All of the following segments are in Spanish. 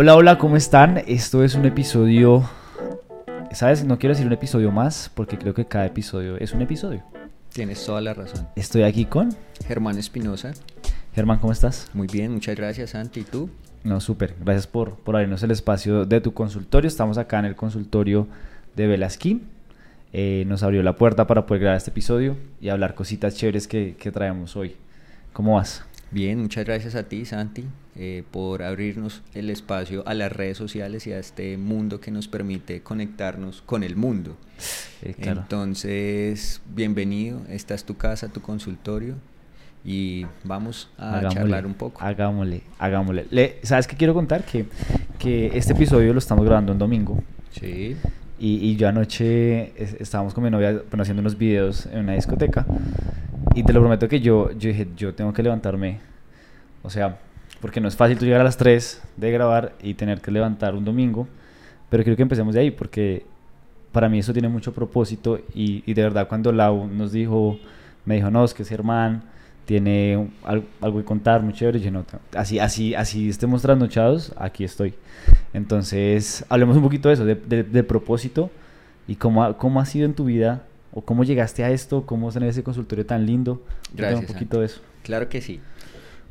Hola, hola, ¿cómo están? Esto es un episodio, ¿sabes? No quiero decir un episodio más porque creo que cada episodio es un episodio. Tienes toda la razón. Estoy aquí con Germán Espinosa. Germán, ¿cómo estás? Muy bien, muchas gracias, Santi. ¿Y tú? No, súper. Gracias por, por abrirnos el espacio de tu consultorio. Estamos acá en el consultorio de Velasquín. Eh, nos abrió la puerta para poder grabar este episodio y hablar cositas chéveres que, que traemos hoy. ¿Cómo vas? Bien, muchas gracias a ti, Santi, eh, por abrirnos el espacio a las redes sociales y a este mundo que nos permite conectarnos con el mundo. Eh, claro. Entonces, bienvenido, esta es tu casa, tu consultorio y vamos a Hagámosle, charlar un poco. Hagámosle, hagámosle. Le- ¿Sabes qué quiero contar? Que, que este episodio lo estamos grabando un domingo. Sí, Y, y yo anoche es- estábamos con mi novia bueno, haciendo unos videos en una discoteca. Y te lo prometo que yo, yo dije, yo tengo que levantarme. O sea, porque no es fácil tú llegar a las 3 de grabar y tener que levantar un domingo. Pero creo que empecemos de ahí porque para mí eso tiene mucho propósito. Y, y de verdad, cuando Lau nos dijo, me dijo, no, es que ese hermano tiene un- al- algo que contar muy chévere. Yo no, así, así, así estemos trasnochados, aquí estoy. Entonces, hablemos un poquito de eso, de, propósito y cómo cómo ha sido en tu vida o cómo llegaste a esto, cómo tener ese consultorio tan lindo. Gracias, Un poquito de eso. claro que sí.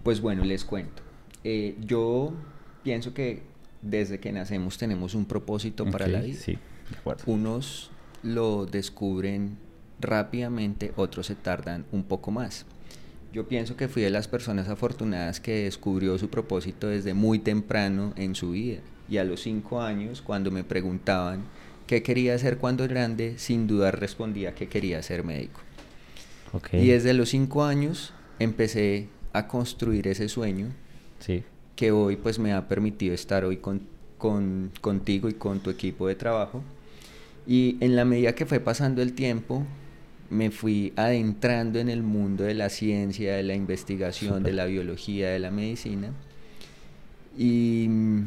Pues bueno, les cuento. Eh, yo pienso que desde que nacemos tenemos un propósito para la vida. Sí, de acuerdo. Unos lo descubren rápidamente, otros se tardan un poco más. Yo pienso que fui de las personas afortunadas que descubrió su propósito desde muy temprano en su vida. Y a los cinco años, cuando me preguntaban qué quería hacer cuando grande, sin dudar respondía que quería ser médico. Y desde los cinco años empecé a construir ese sueño Sí, que hoy pues me ha permitido estar hoy con, con- contigo y con tu equipo de trabajo. Y en la medida que fue pasando el tiempo, me fui adentrando en el mundo de la ciencia, de la investigación, de la biología, de la medicina. Y mm,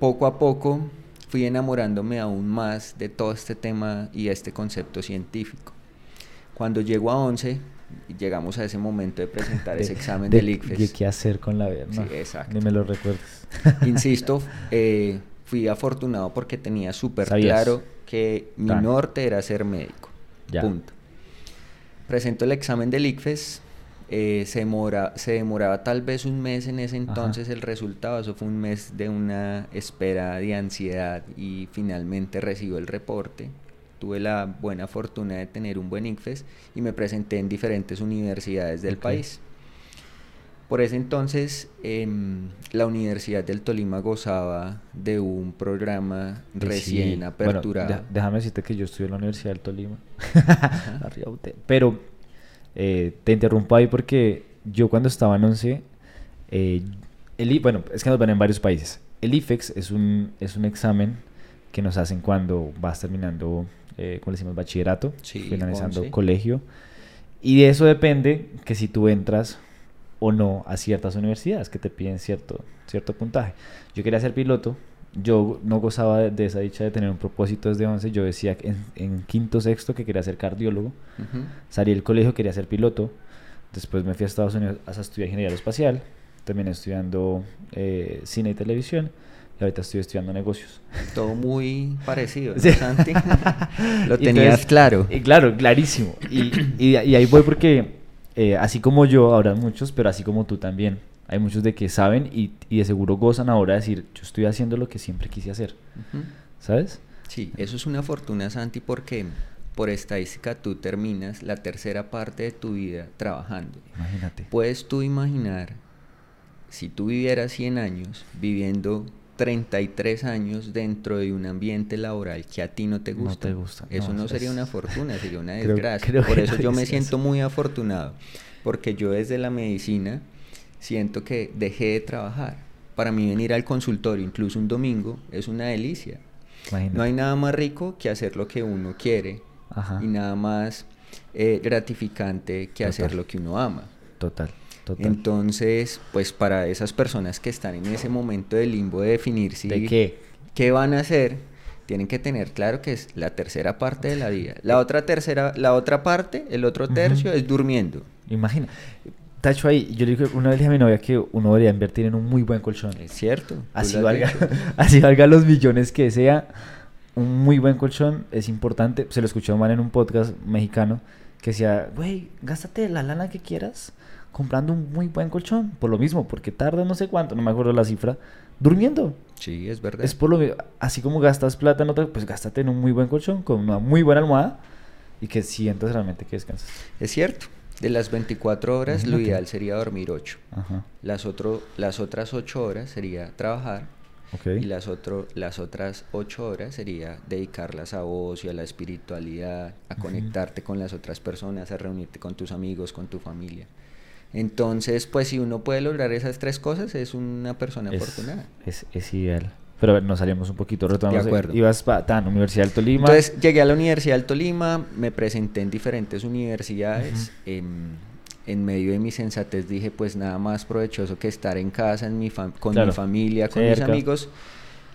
poco a poco fui enamorándome aún más de todo este tema y este concepto científico. Cuando llego a 11, llegamos a ese momento de presentar ese examen del ICFES. de qué hacer con la vida. Sí, exacto. Ni me lo recuerdes. Insisto, eh, fui afortunado porque tenía súper claro que mi norte era ser médico. Ya. Punto. Presento el examen del ICFES. Eh, se, demora- se demoraba tal vez un mes en ese Ajá. entonces el resultado. Eso fue un mes de una espera de ansiedad y finalmente recibo el reporte. Tuve la buena fortuna de tener un buen ICFES y me presenté en diferentes universidades del país. Por ese entonces, em, la Universidad del Tolima gozaba de un programa De recién sí. Aperturado. déjame decirte que yo estudié en la Universidad del Tolima. Pero eh, te interrumpo ahí porque yo cuando estaba en 11, eh, el, bueno, es que nos ven en varios países. El IFEX es un, es un examen que nos hacen cuando vas terminando, eh, como le decimos, bachillerato, Sí, finalizando 11. colegio. Y de eso depende que si tú entras o no a ciertas universidades que te piden cierto, cierto puntaje. Yo quería ser piloto, yo no gozaba de, de esa dicha de tener un propósito desde 11, yo decía que en, en quinto, sexto que quería ser cardiólogo, salí del colegio, quería ser piloto, después me fui a Estados Unidos a estudiar ingeniería aeroespacial, terminé estudiando eh, cine y televisión y ahorita estoy estudiando negocios. Todo muy parecido, ¿no, Sí. Santi? Lo tenías entonces- claro. y claro, clarísimo. Y, y, y ahí voy porque, eh, así como yo, habrá muchos, pero así como tú también. Hay muchos de que saben y, y de seguro gozan ahora de decir, yo estoy haciendo lo que siempre quise hacer. ¿Sabes? Sí, eso es una fortuna, Santi, porque por estadística tú terminas la tercera parte de tu vida trabajando. Imagínate. ¿Puedes tú imaginar si tú vivieras 100 años viviendo 33 años dentro de un ambiente laboral que a ti no te No gusta? te gusta, Eso no, no, es- sería una fortuna, sería una desgracia. creo Por eso yo me siento muy afortunado, porque yo desde la medicina siento que dejé de trabajar. Para mí venir al consultorio, incluso un domingo, es una delicia. Imagínate. No hay nada más rico que hacer lo que uno quiere Ajá. y nada más eh, gratificante que hacer Total. lo que uno ama. Total, total. Entonces, pues para esas personas que están en ese momento de limbo de definir si ¿De qué? qué van a hacer, tienen que tener claro que es la tercera parte de la vida. La otra tercera, la otra parte, el otro tercio es durmiendo. Imagina. Tacho ahí. Yo le dije una vez le dije a mi novia que uno debería invertir en un muy buen colchón. Es cierto. Así valga, así valga los millones que sea. Un muy buen colchón es importante. Se lo un man en un podcast mexicano que decía, güey, gástate la lana que quieras comprando un muy buen colchón. Por lo mismo, porque tarda no sé cuánto, no me acuerdo la cifra, durmiendo. Sí, es verdad. Es por lo mismo, así como gastas plata en otra, pues gástate en un muy buen colchón, con una muy buena almohada y que sientas realmente que descansas. Es cierto. De las 24 horas, lo ideal sería dormir 8. Ajá. Las, otro, las otras 8 horas sería trabajar. Ok. Y las, otro, las otras 8 horas sería dedicarlas a ocio, a la espiritualidad, a conectarte con las otras personas, a reunirte con tus amigos, con tu familia. Entonces, pues si uno puede lograr esas tres cosas, es una persona es, afortunada. es, es ideal. Pero a ver, nos salimos un poquito, retomamos. De acuerdo. Ibas para tan, Universidad del Tolima. Entonces llegué a la Universidad del Tolima, me presenté en diferentes universidades. em, en medio de mi sensatez dije, pues nada más provechoso que estar en casa, en mi con Claro, mi familia, con mis amigos.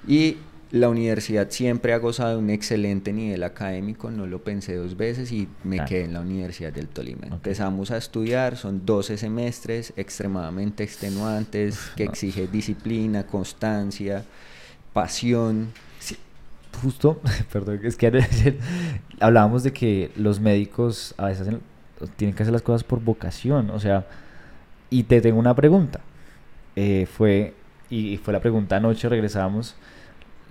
Y la universidad siempre ha gozado de un excelente nivel académico, no lo pensé dos veces y me Claro. quedé en la Universidad del Tolima. Empezamos a estudiar, son 12 semestres extremadamente extenuantes, que exige disciplina, constancia, pasión. Sí, justo, perdón, es que ayer hablábamos de que los médicos a veces hacen- tienen que hacer las cosas por vocación, o sea, y te tengo una pregunta. Eh, fue, y fue la pregunta anoche, regresábamos.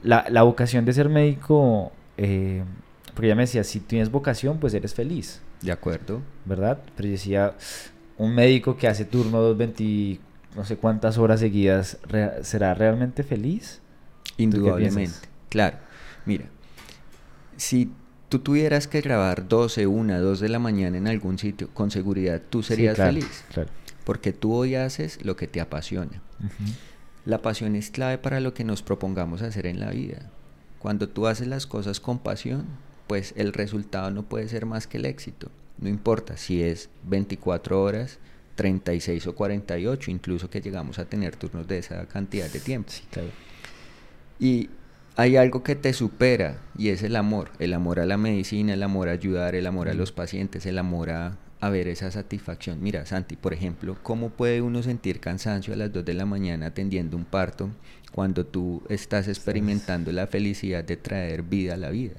La, la vocación de ser médico, eh, porque ella me decía, si tienes vocación, pues eres feliz, ¿De acuerdo? ¿verdad? Pero yo decía, un médico que hace turno dos 20, no sé cuántas horas seguidas, ¿será realmente feliz? Indudablemente. Claro. Mira, si tú tuvieras que grabar 12, 1, 2 de la mañana en algún sitio, con seguridad tú Sí, serías claro, feliz. Claro. Porque tú hoy haces lo que te apasiona. La pasión es clave para lo que nos propongamos hacer en la vida. Cuando tú haces las cosas con pasión, pues el resultado no puede ser más que el éxito. No importa si es 24 horas, 36 o 48, incluso que llegamos a tener turnos de esa cantidad de tiempo. Sí, claro. Y hay algo que te supera y es el amor. El amor a la medicina, el amor a ayudar, el amor a los pacientes, el amor a, a ver esa satisfacción. Mira, Santi, por ejemplo, ¿cómo puede uno sentir cansancio a las 2 de la mañana atendiendo un parto cuando tú estás experimentando la felicidad de traer vida a la vida?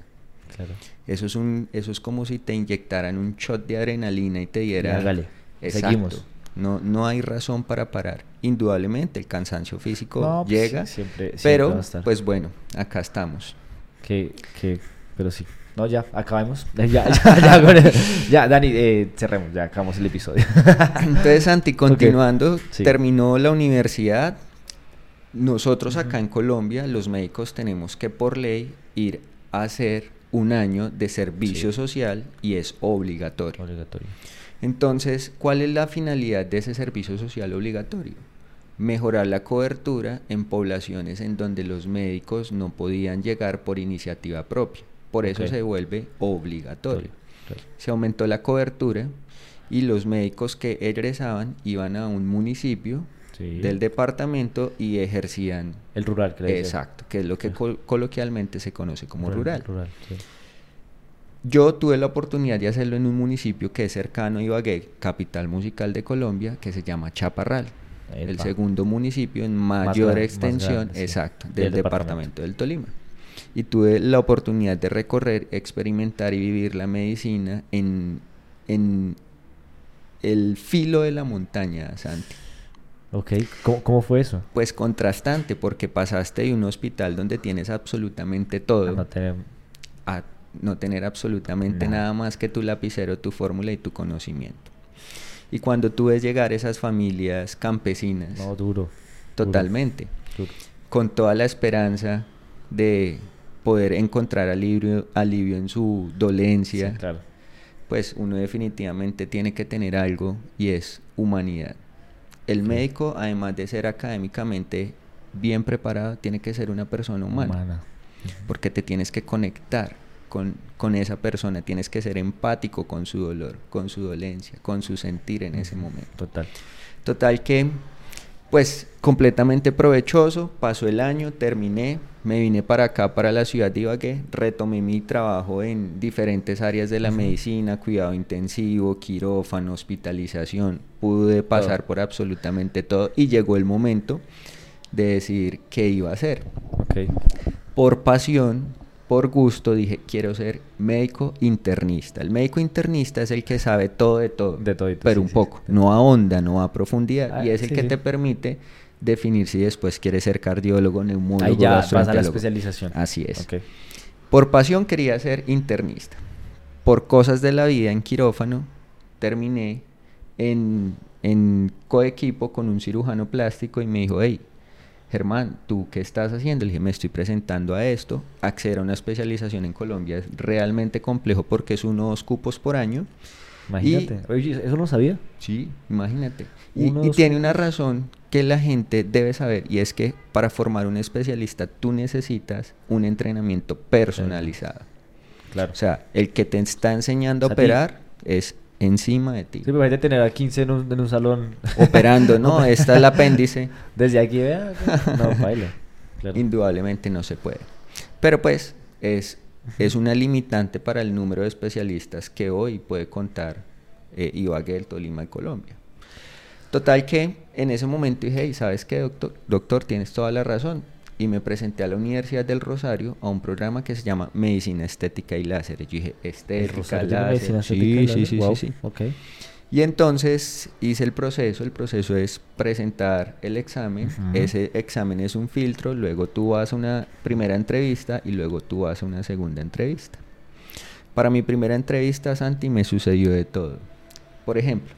Claro. Eso es, un, eso es como si te inyectaran un shot de adrenalina y te diera... hágale. Exacto. Seguimos. No, no hay razón para parar. Indudablemente el cansancio físico No, pues, llega, siempre- pero pues bueno, acá estamos. Que, que, pero sí. No, ya, acabemos. Ya, ya, ya, con el- ya, Dani, eh, cerremos, ya acabamos el episodio. Entonces, Santi, continuando, Sí. terminó la universidad. Nosotros acá en Colombia, los médicos tenemos que por ley ir a hacer un año de servicio Sí. social y es obligatorio. Obligatorio. Entonces, ¿cuál es la finalidad de ese servicio social obligatorio? Mejorar la cobertura en poblaciones en donde los médicos no podían llegar por iniciativa propia. Por eso se vuelve obligatorio. Se aumentó la cobertura y los médicos que egresaban iban a un municipio Sí. del departamento y ejercían El rural, decía. exacto, que es lo que col- coloquialmente se conoce como rural. Rural, sí. Yo tuve la oportunidad de hacerlo en un municipio que es cercano a Ibagué, capital musical de Colombia, que se llama Chaparral. El segundo municipio en mayor grande, extensión, grande, sí, exacto, del del departamento. departamento del Tolima. Y tuve la oportunidad de recorrer, experimentar y vivir la medicina en, en el filo de la montaña, Santi. Ok, ¿Cómo, cómo fue eso? Pues contrastante, porque pasaste de un hospital donde tienes absolutamente todo no a no tener absolutamente Nada. nada más que tu lapicero, tu fórmula y tu conocimiento. Y cuando tú ves llegar esas familias campesinas, No, duro. totalmente, duro. con toda la esperanza de poder encontrar alivio, alivio en su dolencia, Sí, claro. pues uno definitivamente tiene que tener algo y es humanidad. El médico, además de ser académicamente bien preparado, tiene que ser una persona humana Humana. porque te tienes que conectar con, con esa persona, tienes que ser empático con su dolor, con su dolencia, con su sentir en ese momento. Total. Total que Pues completamente provechoso, pasó el año, terminé, me vine para acá, para la ciudad de Ibagué, retomé mi trabajo en diferentes áreas de la medicina, cuidado intensivo, quirófano, hospitalización, pude pasar por absolutamente todo y llegó el momento de decidir qué iba a hacer. Por pasión, por gusto, dije, quiero ser médico internista. El médico internista es el que sabe todo de todo, de todo, pero un poco, no ahonda, no a profundidad, ah, y es el que te permite definir si después quieres ser cardiólogo, neumólogo, Ahí ya vas a la especialización. Así es. Por pasión quería ser internista. Por cosas de la vida en quirófano, terminé en, en coequipo con un cirujano plástico y me dijo, hey, Germán, ¿tú qué estás haciendo? Le dije, me estoy presentando a esto. Acceder a una especialización en Colombia es realmente complejo porque es unos cupos por año. Imagínate. Oye, ¿eso no sabía? Sí, imagínate. Y, tiene una razón que la gente debe saber y es que para formar un especialista tú necesitas un entrenamiento personalizado. Claro. O sea, el que te está enseñando a operar es encima de ti. Sí, de tener a 15 en un, salón. Operando, ¿no? Está el apéndice. Desde aquí, vea. No, baila. Indudablemente no se puede. Pero pues es, es una limitante para el número de especialistas que hoy puede contar eh, Ibagué, el Tolima y Colombia. Total que en ese momento dije, ¿sabes qué, doctor? Doctor, tienes toda la razón y me presenté a la Universidad del Rosario a un programa que se llama Medicina Estética y Láser. Yo dije, estética, láser. Sí, sí, sí, sí, sí. Okay. Y entonces hice el proceso. El proceso es presentar el examen. Ese examen es un filtro. Luego tú vas a una primera entrevista y luego tú vas a una segunda entrevista. Para mi primera entrevista, Santi, me sucedió de todo. Por ejemplo,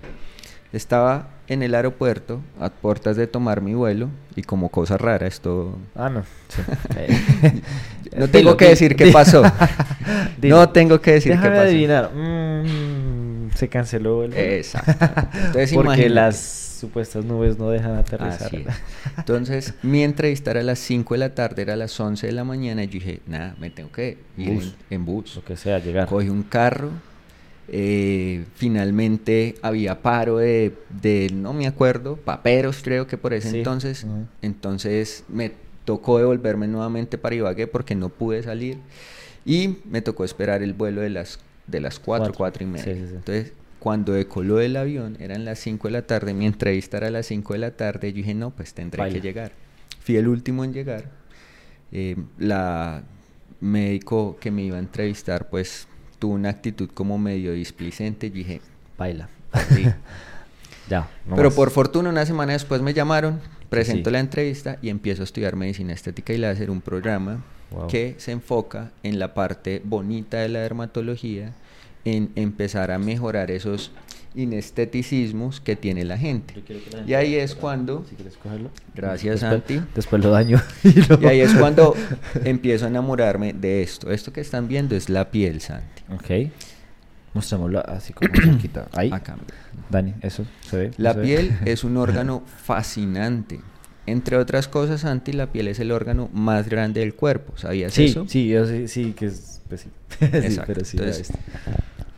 estaba en el aeropuerto a puertas de tomar mi vuelo y como cosa rara esto... Ah, no. no tengo que decir qué pasó. no tengo que decir qué pasó. adivinar. Mm, se canceló el Exacto. Entonces, Porque las supuestas nubes no dejan aterrizar. Entonces, mi entrevista era a las 5 de la tarde, era a las 11 de la mañana y yo dije, nada, me tengo que ir En, bus. Lo que sea, llegar. Cogí un carro eh, finalmente había paro de, no me acuerdo, paperos creo que por ese entonces. Entonces me tocó devolverme nuevamente para Ibagué porque no pude salir. Y me tocó esperar el vuelo de las, de las 4, 4, y media. entonces, cuando decoló el avión, eran las 5 de la tarde, mi entrevista era a las 5 de la tarde, yo dije, no, pues tendré que llegar. Fui el último en llegar. Eh, la médico que me iba a entrevistar, pues tuvo una actitud como medio displicente y dije, baila. ya. Pero por fortuna una semana después me llamaron, presento la entrevista y empiezo a estudiar medicina estética y le hacer un programa que se enfoca en la parte bonita de la dermatología, en empezar a mejorar esos inesteticismos que tiene la gente. y ahí es cuando... Gracias, Santi. Después lo daño. y, ahí es cuando empiezo a enamorarme de esto. Esto que están viendo es la piel, Santi. Ok. Mostrémoslo así como cerquita. Ahí. Acá. Dani, eso se ve. La piel es un órgano fascinante. Entre otras cosas, Santi, la piel es el órgano más grande del cuerpo. ¿Sabías eso? Sí, yo sí, sí, que es... Pues, sí. pero sí,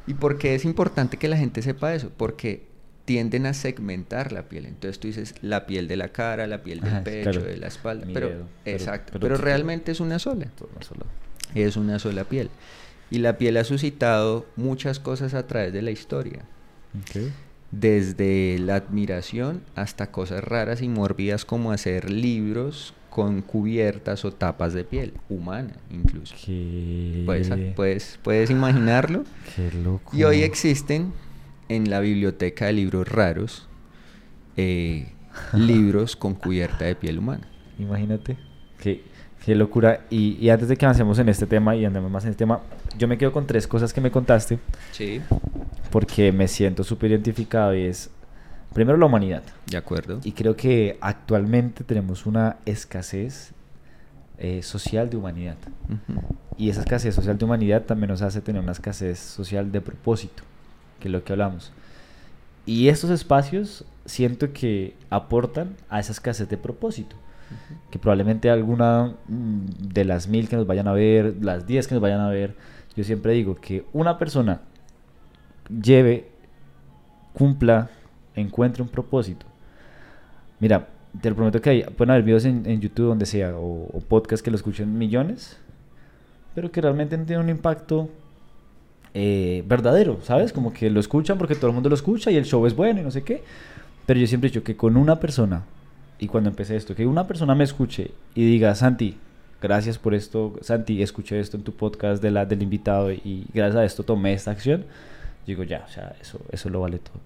¿Y por qué es importante que la gente sepa eso? Porque tienden a segmentar la piel. Entonces tú dices la piel de la cara, la piel del pecho, de la espalda. pero, exacto. Pero, realmente es una sola. Es una sola piel. Y la piel ha suscitado muchas cosas a través de la historia. Desde la admiración hasta cosas raras y mórbidas como hacer libros con cubiertas o tapas de piel, humana incluso. ¿Puedes, puedes, imaginarlo? Qué loco. Y hoy existen en la biblioteca de libros raros eh, libros con cubierta de piel humana. Imagínate. Qué, qué locura. Y, y, antes de que avancemos en este tema y andemos más en este tema, yo me quedo con tres cosas que me contaste. Sí. Porque me siento súper identificado y es Primero la humanidad. De acuerdo. Y creo que actualmente tenemos una escasez eh, social de humanidad. Y esa escasez social de humanidad también nos hace tener una escasez social de propósito, que es lo que hablamos. Y estos espacios siento que aportan a esa escasez de propósito. Que probablemente alguna mm, de las mil que nos vayan a ver, las diez que nos vayan a ver, yo siempre digo que una persona lleve, cumpla encuentre un propósito. Mira, te lo prometo que hay, pueden haber videos en, YouTube donde sea, o, o podcasts que lo escuchen millones, pero que realmente no tienen un impacto eh, verdadero, ¿sabes? Como que lo escuchan porque todo el mundo lo escucha y el show es bueno y no sé qué. Pero yo siempre he dicho que con una persona, y cuando empecé esto, que una persona me escuche y diga, Santi, gracias por esto, Santi, escuché esto en tu podcast de la, del invitado y gracias a esto tomé esta acción, digo, ya, o sea, eso, eso lo vale todo,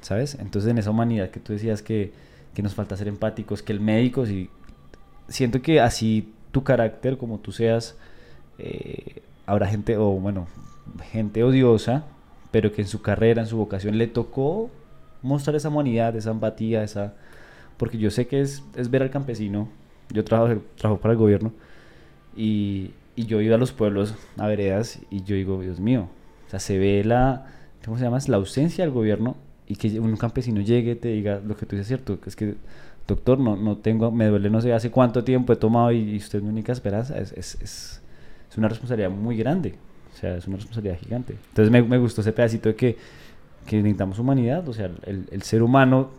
¿sabes? Entonces en esa humanidad que tú decías que, que nos falta ser empáticos, que el médico, sí, siento que así tu carácter, como tú seas, eh, habrá gente, o bueno, gente odiosa, pero que en su carrera, en su vocación, le tocó mostrar esa humanidad, esa empatía, esa... Porque yo sé que es, es ver al campesino, yo trabajo, trabajo para el gobierno, y, y yo iba a los pueblos, a veredas, y yo digo, Dios mío, o sea, se ve la, ¿cómo se llama? La ausencia del gobierno, y que un campesino llegue y te diga lo que tú dices es cierto, que es que, doctor, no, no tengo, me duele no sé hace cuánto tiempo he tomado y, y usted es mi única esperanza, es, es, es, es una responsabilidad muy grande. O sea, es una responsabilidad gigante. Entonces me, me gustó ese pedacito de que, que necesitamos humanidad. O sea, el, el ser humano,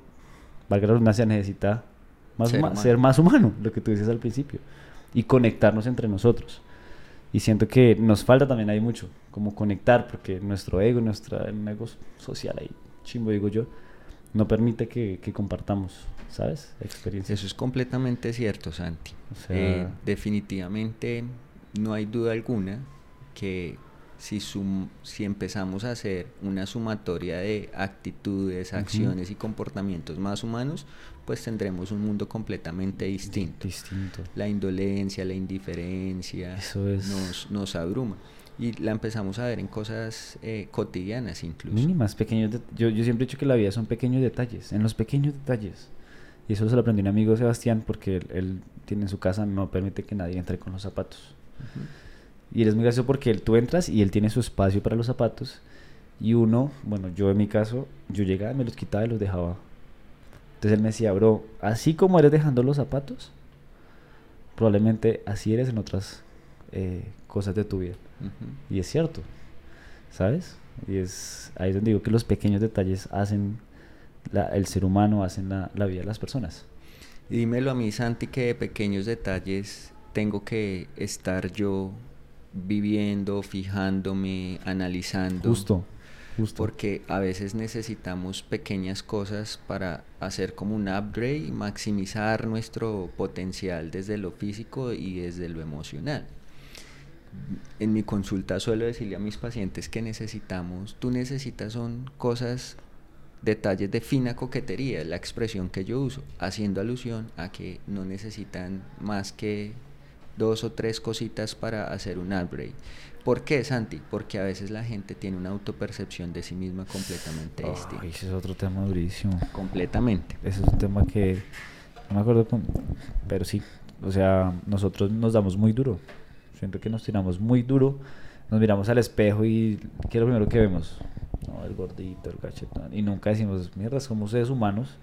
valga la redundancia, necesita más Ser huma- humano. ser más humano, lo que tú dices al principio. Y conectarnos entre nosotros. Y siento que nos falta también ahí mucho, como conectar, porque nuestro ego, nuestra el ego social ahí, chimbo digo yo, no permite que, que compartamos, ¿sabes? Experiencias. Eso es completamente cierto, Santi. O sea- Eh, definitivamente no hay duda alguna que si, sum- si empezamos a hacer una sumatoria de actitudes, acciones y comportamientos más humanos, pues tendremos un mundo completamente distinto. Distinto. La indolencia, la indiferencia Eso es- nos, nos abruma. Y la empezamos a ver en cosas eh, cotidianas incluso. Mínimas, pequeños. Yo, yo siempre he dicho que la vida son pequeños detalles, en los pequeños detalles. Y eso se lo aprendí a un amigo Sebastián porque él, él tiene en su casa, no permite que nadie entre con los zapatos. Y él es muy gracioso porque él, tú entras y él tiene su espacio para los zapatos. Y uno, bueno, yo en mi caso, yo llegaba, me los quitaba y los dejaba. Entonces él me decía, bro, así como eres dejando los zapatos, probablemente así eres en otras eh, cosas de tu vida. Y es cierto, ¿sabes? Y es ahí es donde digo que los pequeños detalles hacen la- el ser humano, hacen la, la vida de las personas. Y dímelo a mí, Santi, que de pequeños detalles tengo que estar yo viviendo, fijándome, analizando. Justo, justo. Porque a veces necesitamos pequeñas cosas para hacer como un upgrade y maximizar nuestro potencial desde lo físico y desde lo emocional. En mi consulta suelo decirle a mis pacientes que necesitamos, tú necesitas son cosas, detalles de fina coquetería, la expresión que yo uso, haciendo alusión a que no necesitan más que dos o tres cositas para hacer un upgrade. ¿Por qué, Santi? Porque a veces la gente tiene una autopercepción de sí misma completamente distinta. Ay, ese es otro tema durísimo. Completamente. Ese es un tema que no me acuerdo con, pero sí, o sea, nosotros nos damos muy duro. Siento que nos tiramos muy duro. Nos miramos al espejo y ¿qué es lo primero que vemos? No, el gordito, el cachetón. Y nunca decimos, mierda, somos seres humanos.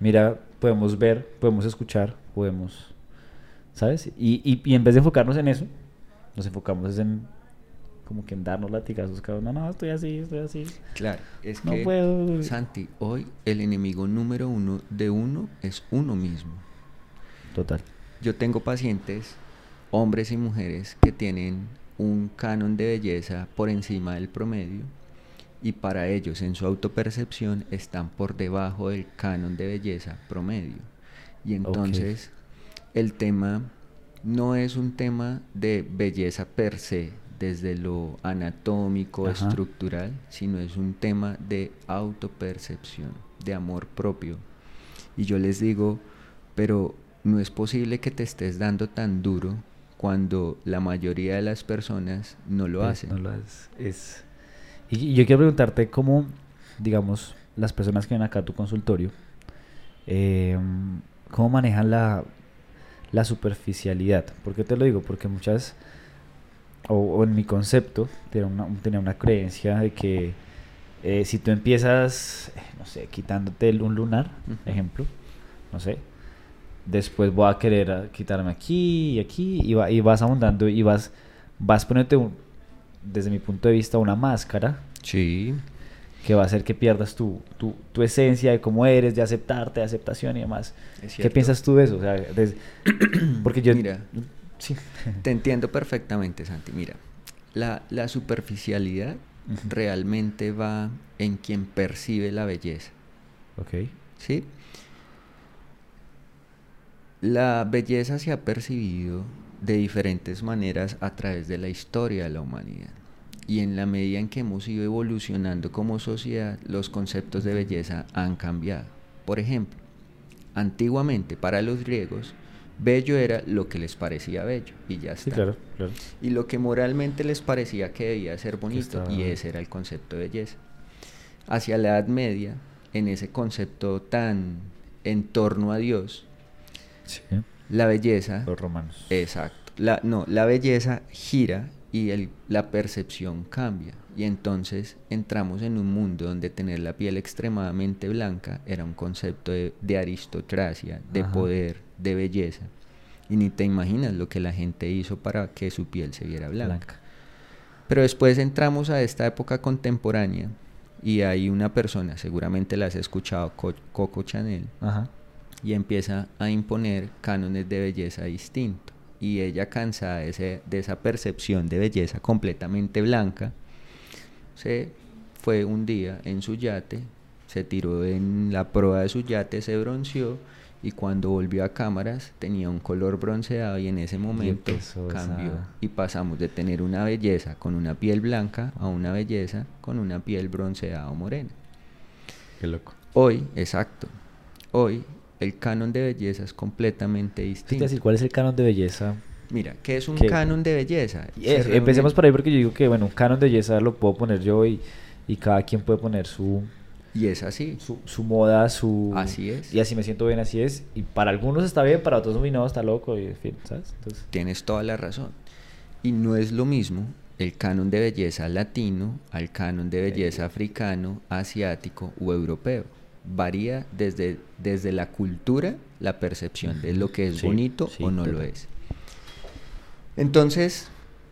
Mira, podemos ver, podemos escuchar, podemos, ¿sabes? Y, y, y en vez de enfocarnos en eso, nos enfocamos en como que en darnos latigazos cada uno. No, estoy así, estoy así. Claro, es No que, puedo. Santi, hoy el enemigo número uno de uno es uno mismo. Total. Yo tengo pacientes, hombres y mujeres, que tienen un canon de belleza por encima del promedio y para ellos en su autopercepción están por debajo del canon de belleza promedio. Y entonces el tema no es un tema de belleza per se, desde lo anatómico, Ajá. estructural, sino es un tema de autopercepción, de amor propio. Y yo les digo, pero no es posible que te estés dando tan duro cuando la mayoría de las personas no lo Es- hacen. no lo es, es- Y, y yo quiero preguntarte cómo, digamos, las personas que ven acá a tu consultorio, eh, cómo manejan la, la superficialidad. ¿Por qué te lo digo? Porque muchas, o, o en mi concepto, tenía una, tenía una creencia de que eh, si tú empiezas, no sé, quitándote el- un lunar, ejemplo, no sé, después voy a querer quitarme aquí y aquí y, va- y vas ahondando y vas vas poniéndote un- desde mi punto de vista una máscara Sí. Que va a hacer que pierdas tu, tu, tu esencia de cómo eres, de aceptarte, de aceptación y demás. ¿Qué piensas tú de eso? O sea, porque yo... Mira. Sí. Te entiendo perfectamente, Santi. Mira, la, la superficialidad realmente va en quien percibe la belleza. Ok. ¿Sí? La belleza se ha percibido de diferentes maneras a través de la historia de la humanidad. Y en la medida en que hemos ido evolucionando como sociedad, los conceptos de belleza han cambiado. Por ejemplo, antiguamente para los griegos, bello era lo que les parecía bello y ya está. Sí, claro, claro. Y lo que moralmente les parecía que debía ser bonito, y ese era el concepto de belleza. Hacia la Edad Media, en ese concepto tan en torno a Dios, Sí. la belleza, Los romanos. exacto, la, no, la belleza gira y el- la percepción cambia. Y entonces entramos en un mundo donde tener la piel extremadamente blanca era un concepto de, de aristocracia, de Ajá. poder, de belleza. Y ni te imaginas lo que la gente hizo para que su piel se viera blanca. Blanca. Pero después entramos a esta época contemporánea y hay una persona, seguramente la has escuchado, Co- Coco Chanel, Ajá. y empieza a imponer cánones de belleza distintos. Y ella cansada de, ese- de esa percepción de belleza completamente blanca, se fue un día en su yate, se tiró en la proa de su yate, se bronceó y cuando volvió a cámaras tenía un color bronceado y en ese momento esa- cambió y pasamos de tener una belleza con una piel blanca a una belleza con una piel bronceada o morena. Qué loco. Hoy, exacto, hoy el canon de belleza es completamente distinto. a decir, ¿cuál es el canon de belleza? Mira, ¿qué es un ¿Qué? canon de belleza? Empecemos por ahí porque yo digo que, bueno, un canon de belleza lo puedo poner yo y, y cada quien puede poner su, Y es así. su, su moda, su... Así es. Y así me siento bien, así es. Y para algunos está bien, para otros, no, está loco, y en fin, ¿sabes? Entonces, Tienes toda la razón. Y no es lo mismo el canon de belleza latino al canon de belleza africano, asiático o europeo. Varía desde, desde la cultura, la percepción de lo que es Sí, bonito sí, o no lo es. Entonces,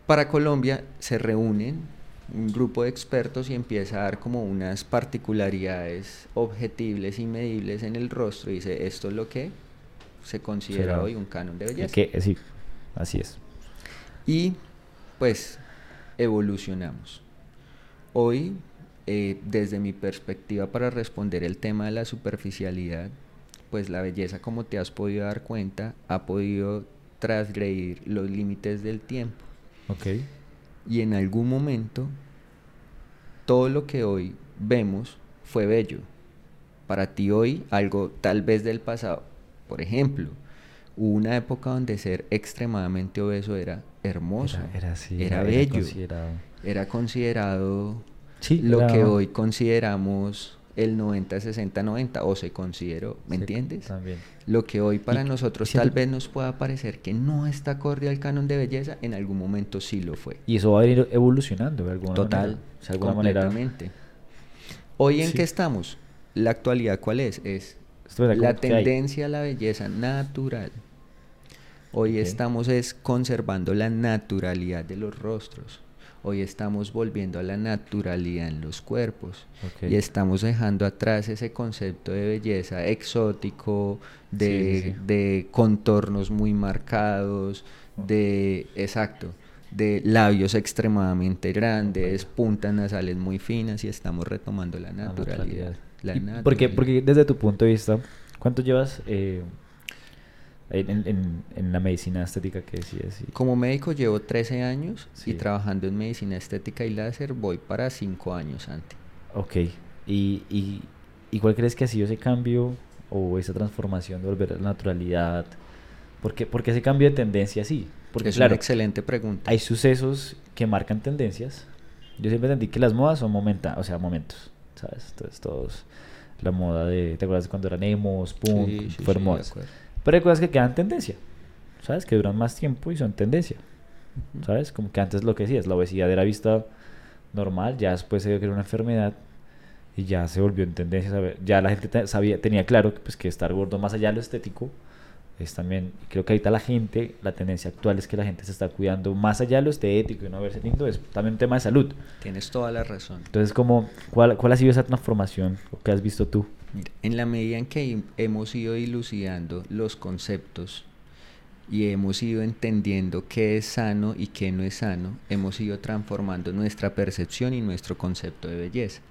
para Colombia se reúnen un grupo de expertos y empieza a dar como unas particularidades objetibles y medibles en el rostro y dice, esto es lo que se considera Será- hoy un canon de belleza. que, sí, así es. Y pues evolucionamos. Hoy, eh, desde mi perspectiva para responder el tema de la superficialidad, pues la belleza, como te has podido dar cuenta, ha podido transgredir los límites del tiempo. Ok. Y en algún momento, todo lo que hoy vemos fue bello. Para ti hoy, algo tal vez del pasado. Por ejemplo, hubo una época donde ser extremadamente obeso era hermoso. Era, era así. era bello. considerado. Era considerado Sí, lo que hoy consideramos el 90, 60, 90, o se consideró, ¿me Sí, entiendes? También. Lo que hoy para Y- nosotros y tal vez nos pueda parecer que no está acorde al canon de belleza, en algún momento sí lo fue. Y eso va a ir evolucionando de alguna Total, manera. Sea, de alguna manera. completamente. Hoy en Sí. qué estamos? La actualidad cuál es? Es la tendencia a la belleza natural. Hoy estamos es conservando la naturalidad de los rostros. Hoy estamos volviendo a la naturalidad en los cuerpos. Ok. Y estamos dejando atrás ese concepto de belleza exótico, de, Sí, sí, sí. de contornos muy marcados, de, exacto, de labios extremadamente grandes, puntas nasales muy finas y estamos retomando la La naturalidad. La Y porque, naturalidad. porque desde tu punto de vista, ¿cuánto llevas eh, en, en- en la medicina estética que decías? Y- Como médico llevo 13 años Sí. y trabajando en medicina estética y láser voy para 5 años, Santi. Ok. ¿Y, y, y cuál crees que ha sido ese cambio o esa transformación de volver a la naturalidad? ¿Por qué, por qué ese cambio de tendencia así? Porque es claro, una excelente pregunta. hay sucesos que marcan tendencias. Yo siempre entendí que las modas son momentos, o sea, momentos, ¿sabes? Entonces todos, la moda de, ¿te acuerdas cuando eran emos, punk, Sí, sí, fueron sí. Pero hay cosas que quedan tendencia, ¿sabes? Que duran más tiempo y son tendencia. ¿sabes? Como que antes lo que decías, la obesidad era vista normal, ya después se vio que era una enfermedad y ya se volvió en tendencia, ¿sabes? Ya la gente te- sabía, tenía claro que, pues, que estar gordo más allá de lo estético es también, creo que ahorita la gente, la tendencia actual es que la gente se está cuidando más allá de lo estético y no verse lindo, es también un tema de salud. Tienes toda la razón. Entonces, como, ¿cuál, ¿cuál ha sido esa transformación que has visto tú? en la medida en que hemos ido dilucidando los conceptos y hemos ido entendiendo qué es sano y qué no es sano, hemos ido transformando nuestra percepción y nuestro concepto de belleza.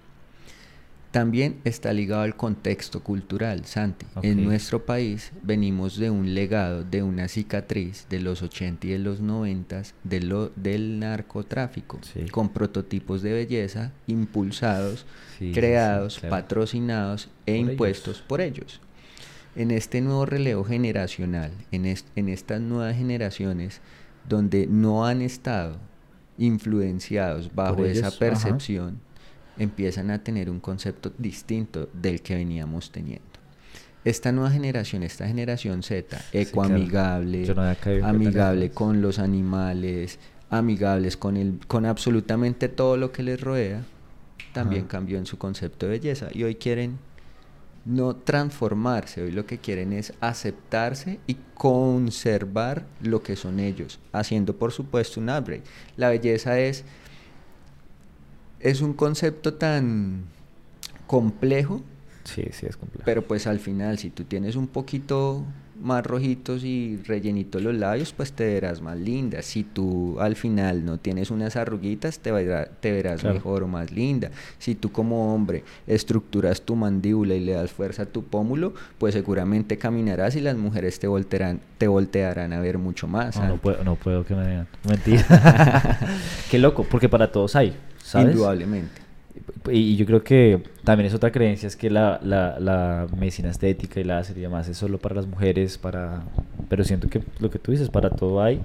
También está ligado al contexto cultural, Santi. En nuestro país venimos de un legado, de una cicatriz de los 80 y de los 90 de lo, del narcotráfico, con prototipos de belleza impulsados, creados, patrocinados e impuestos por ellos. En este nuevo relevo generacional, en, en estas nuevas generaciones donde no han estado influenciados bajo esa percepción, empiezan a tener un concepto distinto del que veníamos teniendo. Esta nueva generación, esta generación Z, ecoamigable, amigable con los animales, amigables con, el, con absolutamente todo lo que les rodea, también cambió en su concepto de belleza. Y hoy quieren no transformarse, hoy lo que quieren es aceptarse y conservar lo que son ellos, haciendo por supuesto un upgrade. La belleza es es un concepto tan complejo. Sí, sí, es complejo. Pero pues al final, si tú tienes un poquito más rojitos y rellenitos los labios, pues te verás más linda. Si tú al final no tienes unas arruguitas, te, te verás mejor o más linda. Si tú como hombre estructuras tu mandíbula y le das fuerza a tu pómulo, pues seguramente caminarás y las mujeres te voltearán, te voltearán a ver mucho más. No, no puedo, no puedo que me vean. Mentira. Qué loco, porque para todos hay. Indudablemente. Y, yo creo que también es otra creencia, es que la, la, medicina estética y la y demás es solo para las mujeres, para pero siento que lo que tú dices, para todo hay,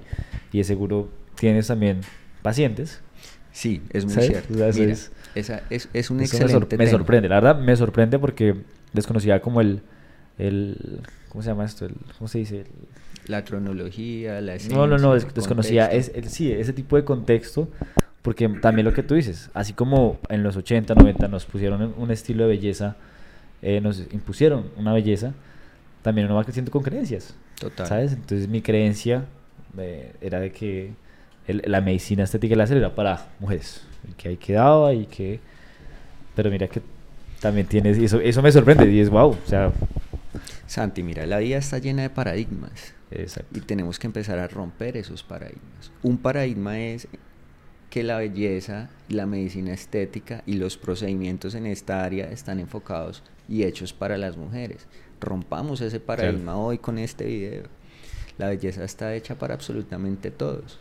y es seguro tienes también pacientes. Sí, es muy cierto. es, esa, es, es, un excelente me, me, sorprende, la verdad me sorprende porque desconocía como el, el ¿cómo se llama esto? El, ¿Cómo se dice? la cronología, la No, no, no, desconocía, es, el, sí, ese tipo de contexto porque también lo que tú dices, así como en los 80, 90 nos pusieron un estilo de belleza, eh, nos impusieron una belleza, también uno va creciendo con creencias. Total. ¿Sabes? Entonces mi creencia eh, era de que la medicina estética y láser era para mujeres. Y que ahí quedaba y que... Pero mira que también tienes... Eso, eso me sorprende y es wow. O sea... Santi, mira, la vida está llena de paradigmas. Exacto. Y tenemos que empezar a romper esos paradigmas. Un paradigma es que la belleza, la medicina estética y los procedimientos en esta área están enfocados y hechos para las mujeres. Rompamos ese paradigma hoy con este video. La belleza está hecha para absolutamente todos.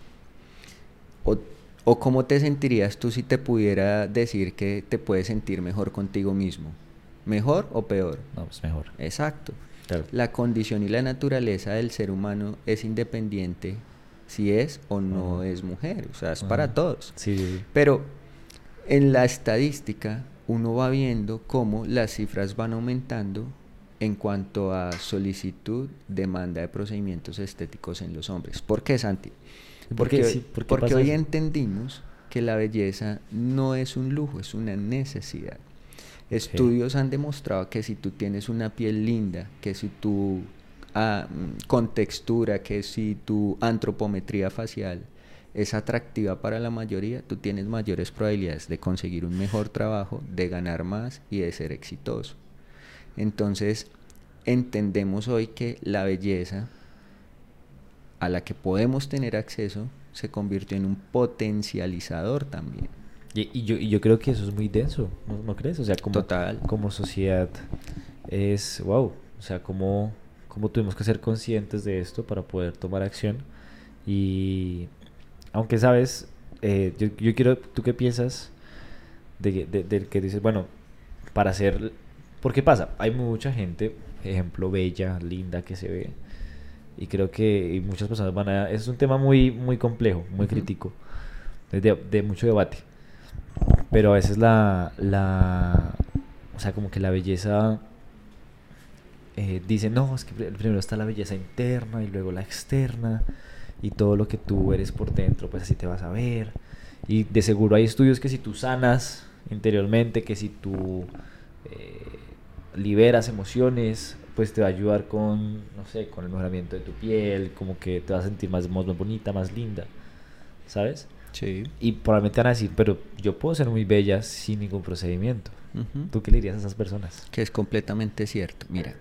O, o, cómo te sentirías tú si te pudiera decir que te puedes sentir mejor contigo mismo? ¿Mejor o peor? No, pues mejor. Exacto. La condición y la naturaleza del ser humano es independiente si es o no es mujer, o sea, es para todos. Sí, Pero en la estadística uno va viendo cómo las cifras van aumentando en cuanto a solicitud, demanda de procedimientos estéticos en los hombres. ¿Por qué, Santi? Porque, porque hoy entendimos que la belleza no es un lujo, es una necesidad. Estudios han demostrado que si tú tienes una piel linda, que si tú con textura, que si tu antropometría facial es atractiva para la mayoría, tú tienes mayores probabilidades de conseguir un mejor trabajo, de ganar más y de ser exitoso. Entonces, entendemos hoy que la belleza a la que podemos tener acceso se convirtió en un potencializador también. Y, yo, yo, creo que eso es muy denso, ¿no, crees? O sea, como, Total. como sociedad es, wow, o sea, como cómo tuvimos que ser conscientes de esto para poder tomar acción. Y aunque sabes, eh, yo, yo, quiero, ¿tú qué piensas de, de, que dices, bueno, para hacer... qué pasa, hay mucha gente, ejemplo, bella, linda, que se ve. Y creo que muchas personas van a... Es un tema muy, muy complejo, muy crítico, de, de, mucho debate. Pero a veces la, la... O sea, como que la belleza eh, dicen, no, es que primero está la belleza interna y luego la externa y todo lo que tú eres por dentro, pues así te vas a ver. Y de seguro hay estudios que si tú sanas interiormente, que si tú eh, liberas emociones, pues te va a ayudar con, no sé, con el mejoramiento de tu piel, como que te vas a sentir más, más bonita, más linda, ¿sabes? Sí. Y probablemente van a decir, pero yo puedo ser muy bella sin ningún procedimiento. Ujú. ¿Tú qué le dirías a esas personas? Que es completamente cierto. Mira,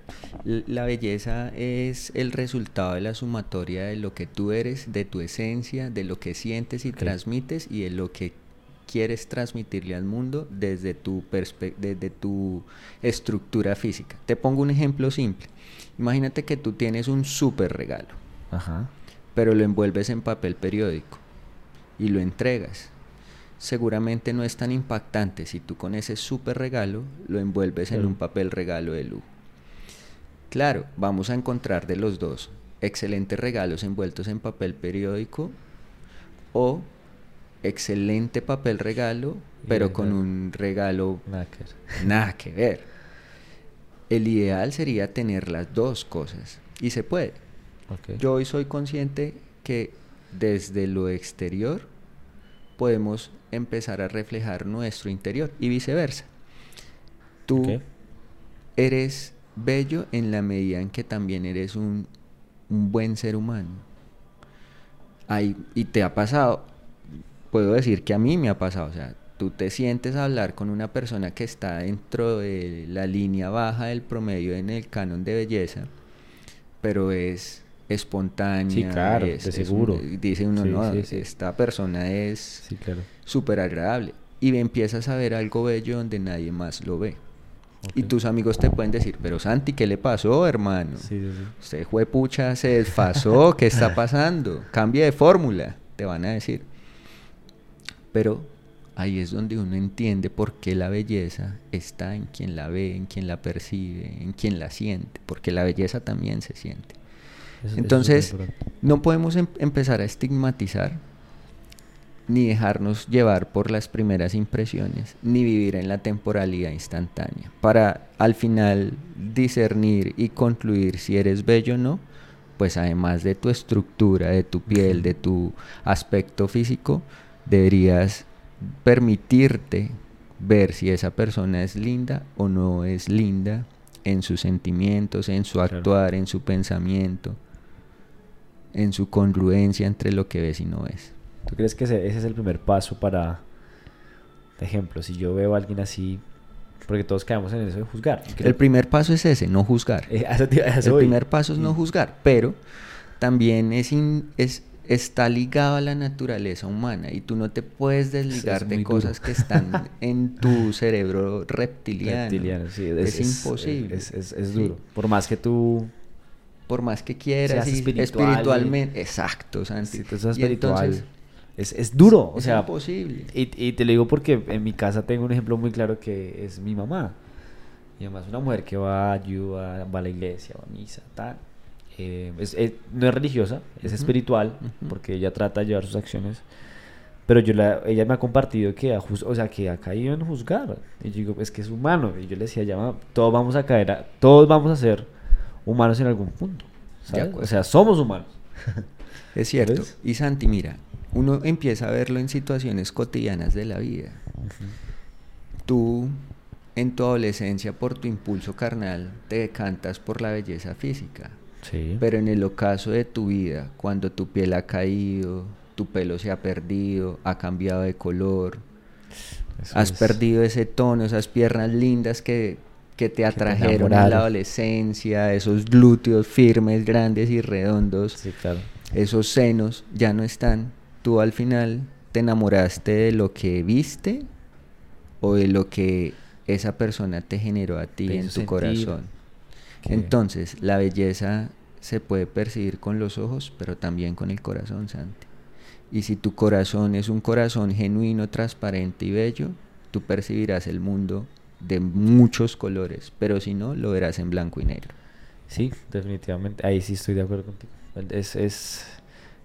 la belleza es el resultado de la sumatoria de lo que tú eres, de tu esencia, de lo que sientes y transmites y de lo que quieres transmitirle al mundo desde tu, desde tu estructura física. Te pongo un ejemplo simple. Imagínate que tú tienes un súper regalo, Ajá. pero lo envuelves en papel periódico y lo entregas. Seguramente no es tan impactante si tú con ese súper regalo lo envuelves en un papel regalo de lujo. Claro, vamos a encontrar de los dos excelentes regalos envueltos en papel periódico o excelente papel regalo, pero con un regalo Nada que ver. nada que ver. El ideal sería tener las dos cosas y se puede. Yo hoy soy consciente que desde lo exterior podemos empezar a reflejar nuestro interior y viceversa. Tú eres bello en la medida en que también eres un, un buen ser humano. Y te ha pasado, puedo decir que a mí me ha pasado, o sea, tú te sientes a hablar con una persona que está dentro de la línea baja del promedio en el canon de belleza, pero es espontánea. Sí, claro, es- de es un- seguro. dice uno, Sí, no, sí, esta persona es claro. súper agradable. Y empiezas a ver algo bello donde nadie más lo ve. Y tus amigos te pueden decir, pero Santi, ¿qué le pasó, hermano? Usted fue pucha, se desfasó, ¿qué está pasando? Cambia de fórmula, te van a decir. Pero ahí es donde uno entiende por qué la belleza está en quien la ve, en quien la percibe, en quien la siente, porque la belleza también se siente. Es Entonces, no podemos em- empezar a estigmatizar, ni dejarnos llevar por las primeras impresiones, ni vivir en la temporalidad instantánea. Para al final discernir y concluir si eres bello o no, pues además de tu estructura, de tu piel, de tu aspecto físico, deberías permitirte ver si esa persona es linda o no es linda en sus sentimientos, en su actuar, en su pensamiento, en su congruencia entre lo que ves y no ves. ¿Tú crees que ese, ese es el primer paso para, por ejemplo, si yo veo a alguien así, porque todos caemos en eso de juzgar? creo- El primer paso es ese, no juzgar. Eh, eso te- eso El voy. primer paso es no juzgar, pero también es, in- es está ligado a la naturaleza humana y tú no te puedes desligar es de cosas duro. que están en tu cerebro reptiliano. Reptiliano, sí, es, imposible. Es, es- es Sí. duro. Por más que tú Por más que quieras, y espiritual y- espiritualmente. Exacto, Santi. Y espiritual, entonces, es, es duro. O es sea, imposible. Y, y te lo digo porque en mi casa tengo un ejemplo muy claro que es mi mamá. Mi mamá es una mujer que va a ayuda, va a la iglesia, va a misa, tal. Eh, es- es- no es religiosa, es Ujú, espiritual, ujú. porque ella trata de llevar sus acciones. Pero yo la, ella me ha compartido que ha, o sea, que ha caído en juzgar. Y yo digo, es que es humano. Y yo le decía, ya, todos vamos a caer, a- todos vamos a ser humanos en algún punto. O sea, somos humanos. Es cierto. ¿Ves? Y Santi, mira, uno empieza a verlo en situaciones cotidianas de la vida. Tú, en tu adolescencia, por tu impulso carnal, te decantas por la belleza física. Sí. Pero en el ocaso de tu vida, cuando tu piel ha caído, tu pelo se ha perdido, ha cambiado de color, Eso has es- perdido ese tono, esas piernas lindas que, que te atrajeron en enamoraron. la adolescencia, esos glúteos firmes, grandes y redondos, Sí, claro. esos senos ya no están. Tú al final te enamoraste de lo que viste o de lo que esa persona te generó a ti Te en tu sentir corazón. que- Entonces, la belleza se puede percibir con los ojos, pero también con el corazón, Santi. Y si tu corazón es un corazón genuino, transparente y bello, tú percibirás el mundo de muchos colores, pero si no, lo verás en blanco y negro. Sí, definitivamente. Ahí sí estoy de acuerdo contigo. Es, es,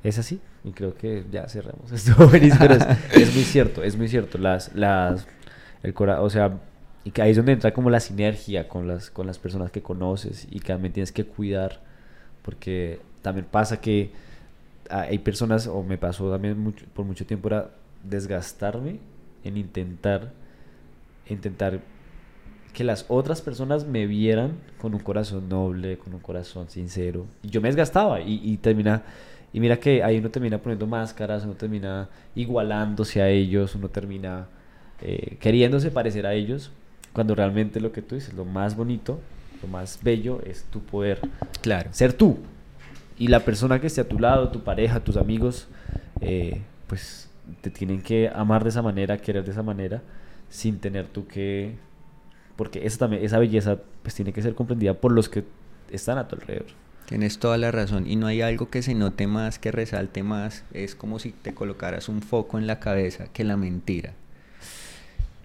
es así. Y creo que ya cerramos. Buenísimo. Pero es, es muy cierto, es muy cierto. Las, las, el cora o sea, y que ahí es donde entra como la sinergia con las, con las personas que conoces y que también tienes que cuidar. Porque también pasa que hay personas, o me pasó también mucho, por mucho tiempo, era desgastarme en intentar, intentar que las otras personas me vieran con un corazón noble, con un corazón sincero. Y yo me desgastaba y, y termina... Y mira que ahí uno termina poniendo máscaras, uno termina igualándose a ellos, uno termina eh, queriéndose parecer a ellos, cuando realmente lo que tú dices, lo más bonito, lo más bello es tu poder Claro. ser tú. Y la persona que esté a tu lado, tu pareja, tus amigos, eh, pues te tienen que amar de esa manera, querer de esa manera, sin tener tú que... Porque esa, también, esa belleza pues tiene que ser comprendida por los que están a tu alrededor. Tienes toda la razón. Y no hay algo que se note más, que resalte más. Es como si te colocaras un foco en la cabeza que la mentira.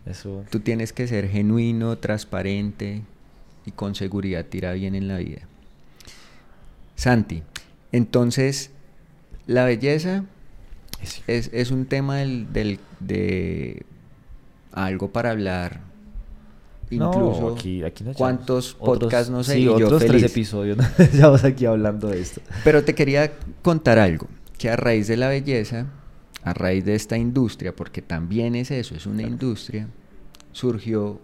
Eso... Tú tienes que ser genuino, transparente y con seguridad tira bien en la vida. Santi, entonces, la belleza es- es, es un tema del, del- de algo para hablar. No, Incluso, aquí- aquí no. ¿cuántos Otros- podcasts no sé? Sí, y yo otros tres feliz. episodios. ¿no? Estamos aquí hablando de esto. Pero te quería contar algo, que a raíz de la belleza, a raíz de esta industria, porque también es eso, es una industria, surgió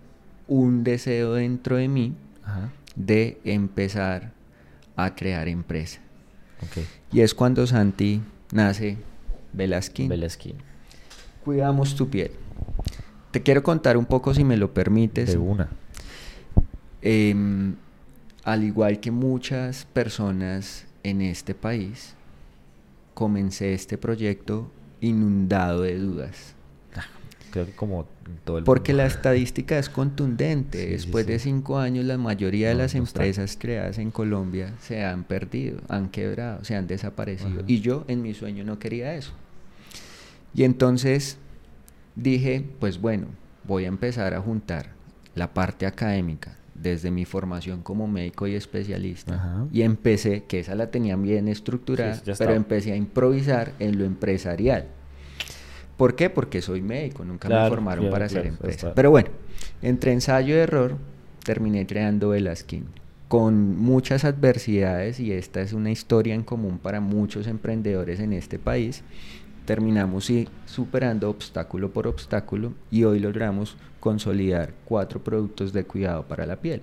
un deseo dentro de mí Ajá. de empezar a crear empresa. Y es cuando Santi nace Velasquín. Skin. Cuidamos tu piel. Te quiero contar un poco, si me lo permites. De una. Em, al igual que muchas personas en este país, comencé este proyecto inundado de dudas. Creo que como todo el Porque mundo. la estadística es contundente. Sí, sí, Después de cinco años, la mayoría de las no está. empresas creadas en Colombia se han perdido, han quebrado, se han desaparecido. Ajá. Y yo en mi sueño no quería eso. Y entonces dije, pues bueno, voy a empezar a juntar la parte académica desde mi formación como médico y especialista. Ajá. Y empecé, que esa la tenían bien estructurada, Sí, pero empecé a improvisar en lo empresarial. ¿Por qué? Porque soy médico, nunca me formaron claro, para claro, hacer ya empresa. Pero bueno, entre ensayo y error, terminé creando Velasquín con muchas adversidades y esta es una historia en común para muchos emprendedores en este país. Terminamos superando obstáculo por obstáculo y hoy logramos consolidar cuatro productos de cuidado para la piel.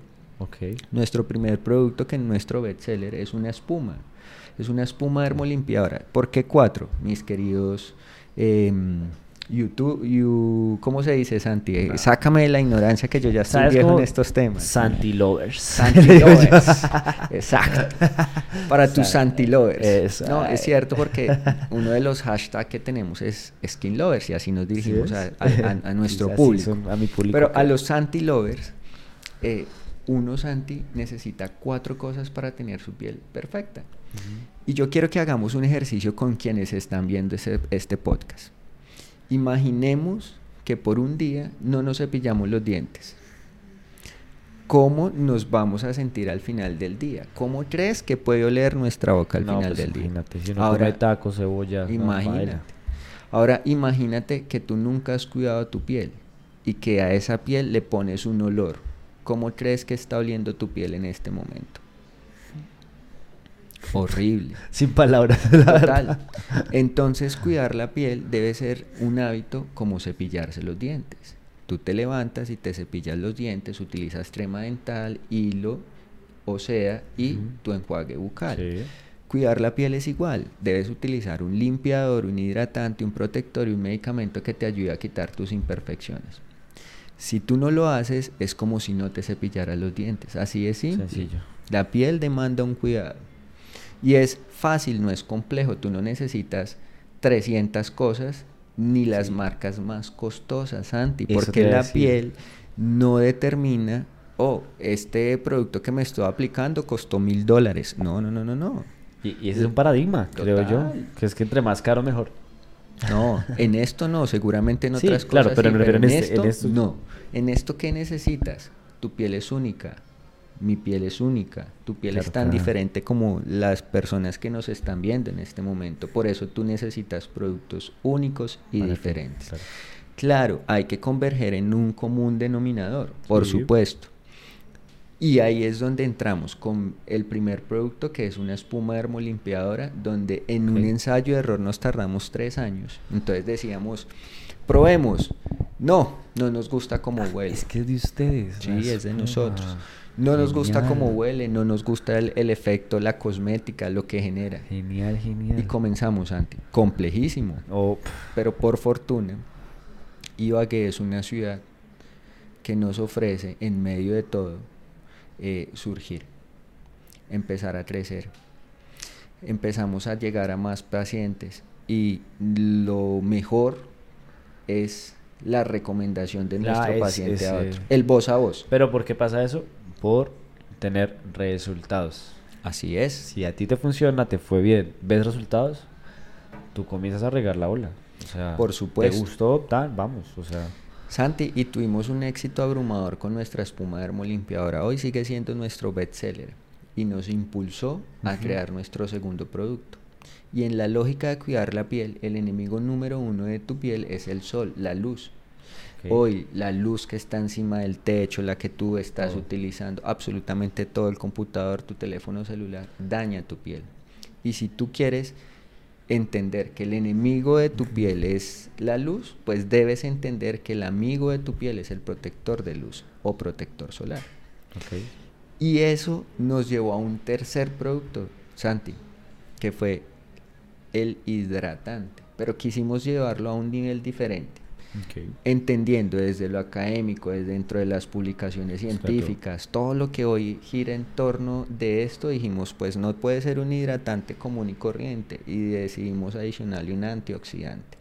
Nuestro primer producto, que es nuestro bestseller, es una espuma. Es una espuma dermolimpiadora. ¿Por qué cuatro, mis queridos em, YouTube? you- ¿Cómo se dice, Santi? Eh, No. Sácame de la ignorancia que yo ya estoy ¿Sabes viejo cómo? en estos temas. Santi Lovers. Santi lovers. Exacto. Para tus Santi lovers. Eso. No, es cierto porque uno de los hashtags que tenemos es skin lovers y así nos dirigimos ¿Sí a, es? a- a- a nuestro público. son a mi público Pero a los Santi lovers, eh, uno Santi necesita cuatro cosas para tener su piel perfecta. Y yo quiero que hagamos un ejercicio con quienes están viendo ese- este podcast. Imaginemos que por un día no nos cepillamos los dientes. ¿Cómo nos vamos a sentir al final del día? ¿Cómo crees que puede oler nuestra boca al No, final pues del día? imagínate, si uno Ahora, tacos, cebolla, no, imagínate. baila. Ahora imagínate que tú nunca has cuidado tu piel y que a esa piel le pones un olor. ¿Cómo crees que está oliendo tu piel en este momento? Horrible. Sin palabras, la verdad. Total. Entonces cuidar la piel debe ser un hábito como cepillarse los dientes. Tú te levantas y te cepillas los dientes, utilizas crema dental, hilo, o sea, y tu enjuague bucal. Sí. Cuidar la piel es igual. Debes utilizar un limpiador, un hidratante, un protector y un medicamento que te ayude a quitar tus imperfecciones. Si tú no lo haces, es como si no te cepillaras los dientes. Así es simple. Sencillo. La piel demanda un cuidado. Y es fácil, no es complejo. Tú no necesitas 300 cosas ni las Sí. marcas más costosas, Santi, Eso porque la decir. piel no determina, oh, este producto que me estoy aplicando costó mil dólares. No, no, no, no, no. Y, y ese es un paradigma, creo yo. Que es que entre más caro, mejor. No, en esto no, seguramente en Sí, otras claro, cosas. pero sí, me refiero en este- esto, en esto- no. En esto qué necesitas? Tu piel es única. Mi piel es única. Tu piel Claro, es tan claro. diferente como las personas que nos están viendo en este momento. Por eso tú necesitas productos únicos y diferentes. claro. Claro, hay que converger en un común denominador, por Sí. supuesto. Y ahí es donde entramos con el primer producto que es una espuma dermolimpiadora, donde en un Ok. ensayo de error nos tardamos tres años. Entonces decíamos, probemos, No, no nos gusta cómo huele. Es que es de ustedes. Sí, es de nosotros. No nos gusta cómo huele, no nos gusta el, el efecto, la cosmética, lo que genera. Genial, genial. Y comenzamos, Santi. Complejísimo. Oh, Pero por fortuna, Ibagué es una ciudad que nos ofrece, en medio de todo, eh, surgir, empezar a crecer. Empezamos a llegar a más pacientes y lo mejor es la recomendación de Ah, nuestro es- paciente a otro. El voz a voz. Pero ¿por qué pasa eso? Por tener resultados. Así es. Si a ti te funciona, te fue bien, ves resultados, tú comienzas a regar la ola. O sea, Por supuesto. ¿Te gustó? Tal, vamos. O sea, Santi, y tuvimos un éxito abrumador con nuestra espuma dermolimpiadora. Hoy sigue siendo nuestro bestseller y nos impulsó a crear nuestro segundo producto. Y en la lógica de cuidar la piel, el enemigo número uno de tu piel es el sol, la luz. Hoy la luz que está encima del techo, la que tú estás utilizando, absolutamente todo el computador, tu teléfono celular, daña tu piel. Y si tú quieres entender que el enemigo de tu piel es la luz, pues debes entender que el amigo de tu piel es el protector de luz o protector solar. Ok. Y eso nos llevó a un tercer producto, Santi, que fue el hidratante. Pero quisimos llevarlo a un nivel diferente ok. entendiendo desde lo académico, desde dentro de las publicaciones Exacto. científicas, todo lo que hoy gira en torno de esto, dijimos, pues no puede ser un hidratante común y corriente, y decidimos adicionarle un antioxidante.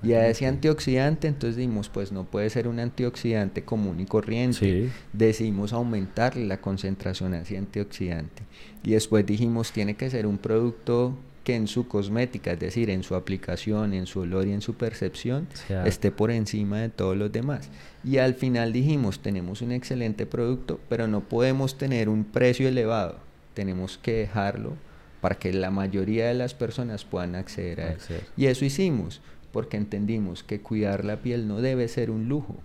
Y a ese Ok. antioxidante, entonces dijimos, pues no puede ser un antioxidante común y corriente. Sí. Decidimos aumentarle la concentración a ese antioxidante. Y después dijimos, tiene que ser un producto que en su cosmética, es decir, en su aplicación, en su olor y en su percepción, esté por encima de todos los demás. Y al final dijimos, tenemos un excelente producto, pero no podemos tener un precio elevado. Tenemos que dejarlo para que la mayoría de las personas puedan acceder a él. Y eso hicimos, porque entendimos que cuidar la piel no debe ser un lujo.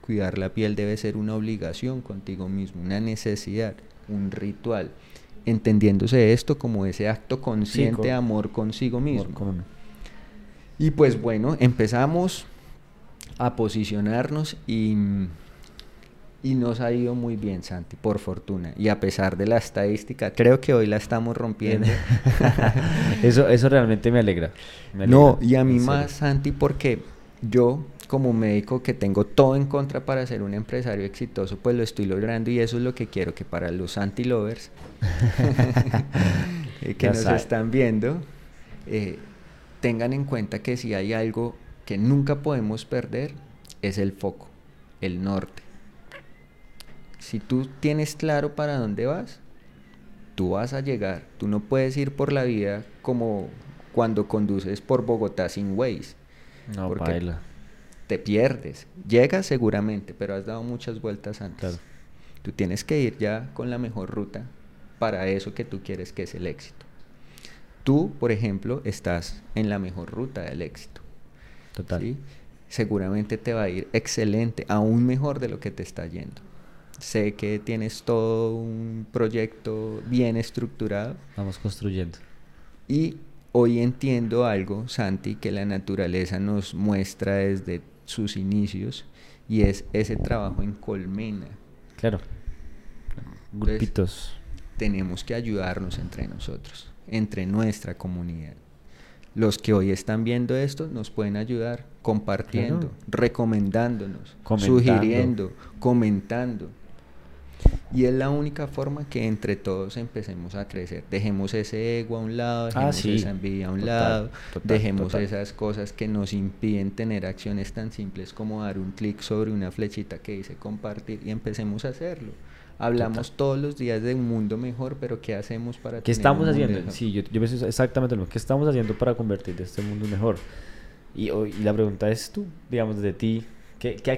Cuidar la piel debe ser una obligación contigo mismo, una necesidad, un ritual. Entendiéndose esto como ese acto consciente con- de amor consigo mismo. Con. Y pues bueno, empezamos a posicionarnos y, y nos ha ido muy bien, Santi, por fortuna. Y a pesar de la estadística, creo que hoy la estamos rompiendo. eso, eso realmente me alegra. me no, y a mí más, Santi, porque yo como médico que tengo todo en contra para ser un empresario exitoso, pues lo estoy logrando y eso es lo que quiero que para los anti-lovers eh, que Ya nos sabe. están viendo, eh, tengan en cuenta que si hay algo que nunca podemos perder, es el foco, el norte. Si tú tienes claro para dónde vas, tú vas a llegar. Tú no puedes ir por la vida como cuando conduces por Bogotá sin Waze. No, porque baila. Te pierdes. Llegas seguramente, pero has dado muchas vueltas antes. Claro. Tú tienes que ir ya con la mejor ruta para eso que tú quieres que es el éxito. Tú, por ejemplo, estás en la mejor ruta del éxito. Total. ¿sí? Seguramente te va a ir excelente, aún mejor de lo que te está yendo. Sé que tienes todo un proyecto bien estructurado Vamos construyendo. y hoy entiendo algo, Santi, que la naturaleza nos muestra desde sus inicios y es ese trabajo en colmena. Claro. Grupitos. Tenemos que ayudarnos entre nosotros, entre nuestra comunidad. Los que hoy están viendo esto nos pueden ayudar compartiendo, Claro. recomendándonos, Comentando. sugiriendo, comentando. Y es la única forma que entre todos empecemos a crecer. Dejemos ese ego a un lado, Ah, dejemos sí. esa envidia a un Total, lado, total, dejemos total. esas cosas que nos impiden tener acciones tan simples como dar un clic sobre una flechita que dice compartir y empecemos a hacerlo. Hablamos todos los días de un mundo mejor, pero ¿qué hacemos para ¿Qué tener estamos un mundo haciendo? mejor? Sí, yo, yo pienso exactamente lo mismo. ¿Qué estamos haciendo para convertir este mundo mejor? Y, y la pregunta es tú, digamos, de ti. ¿qué, qué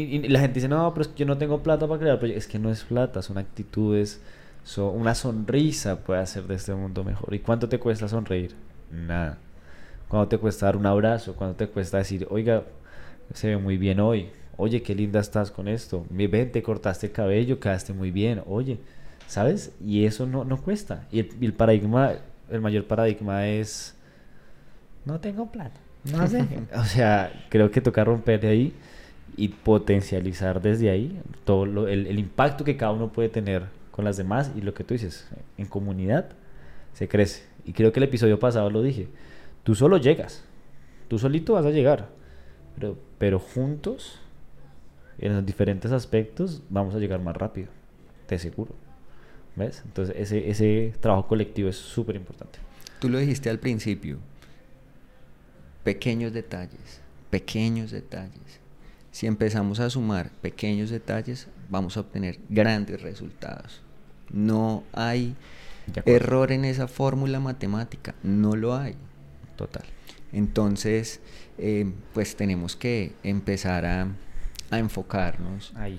y, y la gente dice, no, pero es que yo no tengo plata para crear proyectos. Es que no es plata, son actitudes. son- una sonrisa puede hacer de este mundo mejor. ¿Y cuánto te cuesta sonreír? Nada. ¿Cuánto te cuesta dar un abrazo? ¿Cuánto te cuesta decir, oiga, se ve muy bien hoy? Oye, qué linda estás con esto. Ven, te cortaste el cabello, quedaste muy bien. Oye, ¿sabes? Y eso no, no cuesta. Y el, y el paradigma, el mayor paradigma es, no tengo plata. No sé. o sea, creo que toca romper de ahí y potencializar desde ahí todo lo, el, el impacto que cada uno puede tener con las demás y lo que tú dices, en comunidad se crece. Y creo que el episodio pasado lo dije, tú solo llegas, tú solito vas a llegar, pero, pero juntos, en los diferentes aspectos, vamos a llegar más rápido, te aseguro. ¿Ves? Entonces ese, ese trabajo colectivo es súper importante. Tú lo dijiste al principio, pequeños detalles, pequeños detalles. Si empezamos a sumar pequeños detalles, vamos a obtener grandes resultados. No hay error en esa fórmula matemática, no lo hay. Total. Entonces, eh, pues tenemos que empezar a, a enfocarnos. Ahí.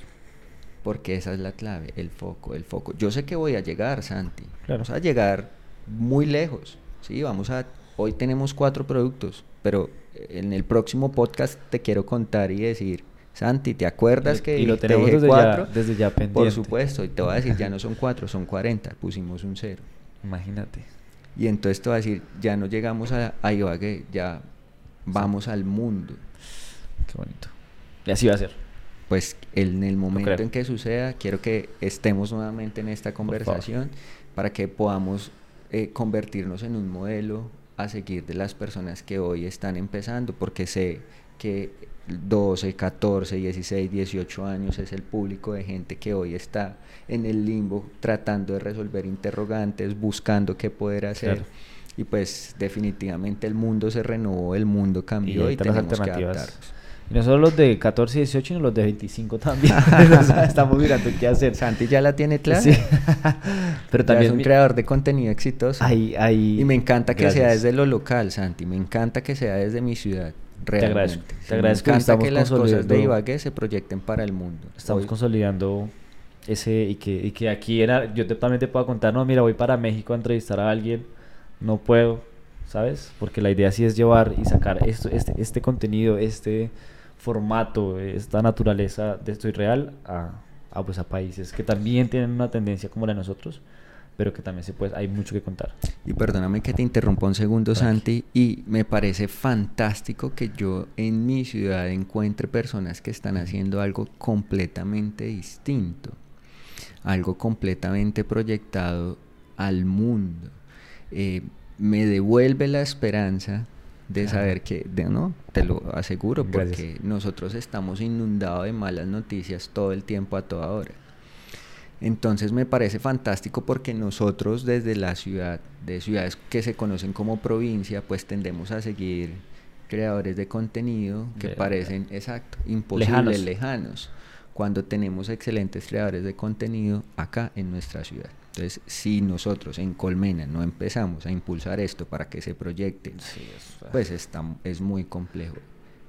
Porque esa es la clave, el foco, el foco. Yo sé que voy a llegar, Santi. Claro. Vamos a llegar muy lejos. Sí, vamos a. Hoy tenemos cuatro productos, pero en el próximo podcast te quiero contar y decir, Santi, ¿te acuerdas que y lo te tenemos desde cuatro? ya, desde ya pendiente. Por supuesto, y te voy a decir, ya no son cuatro, son 40, pusimos un cero. Imagínate. Y entonces te voy a decir, ya no llegamos a, a Ibagué, ya vamos al mundo. Qué bonito. Y así va a ser. Pues en el momento en que suceda, quiero que estemos nuevamente en esta conversación para que podamos eh, convertirnos en un modelo a seguir de las personas que hoy están empezando, porque sé que 12, 14, 16, 18 años es el público de gente que hoy está en el limbo tratando de resolver interrogantes, buscando qué poder hacer. Claro. Y pues definitivamente el mundo se renovó, el mundo Y cambió y, las tenemos que adaptarnos. Y no solo los de 14 y 18, sino los de 25 también. O sea, Estamos mirando qué hacer. Santi ya la tiene clara. Sí. Pero Ya también es un mi- creador de contenido exitoso. Y me encanta que sea desde lo local, Santi. Me encanta que sea desde mi ciudad. Realmente. agradezco, te agradezco Me encanta estamos que las cosas de Ibagué se proyecten para el mundo. Estamos Hoy- consolidando ese y que, y que aquí era, yo te- también te puedo contar, no, mira, voy para México a entrevistar a alguien, no puedo, ¿sabes? Porque la idea sí es llevar y sacar esto, este, este contenido, este formato, esta naturaleza de esto irreal a, a, pues, a países que también tienen una tendencia como la de nosotros, pero que también se puede, hay mucho que contar. Y perdóname que te interrumpa un segundo, Tranqui. Santi. Y me parece fantástico que yo en mi ciudad encuentre personas que están haciendo algo completamente distinto. Algo completamente proyectado al mundo. Eh, me devuelve la esperanza de Ajá. saber que, de, no, te lo aseguro, Gracias. porque nosotros estamos inundados de malas noticias todo el tiempo, a toda hora. Entonces me parece fantástico porque nosotros desde la ciudad, de ciudades que se conocen como provincia, pues tendemos a seguir creadores de contenido que De- parecen, exacto, imposibles, Lejanos. lejanos. cuando tenemos excelentes creadores de contenido acá en nuestra ciudad. Entonces, si nosotros en Colmena no empezamos a impulsar esto para que se proyecte, pues está, es muy complejo.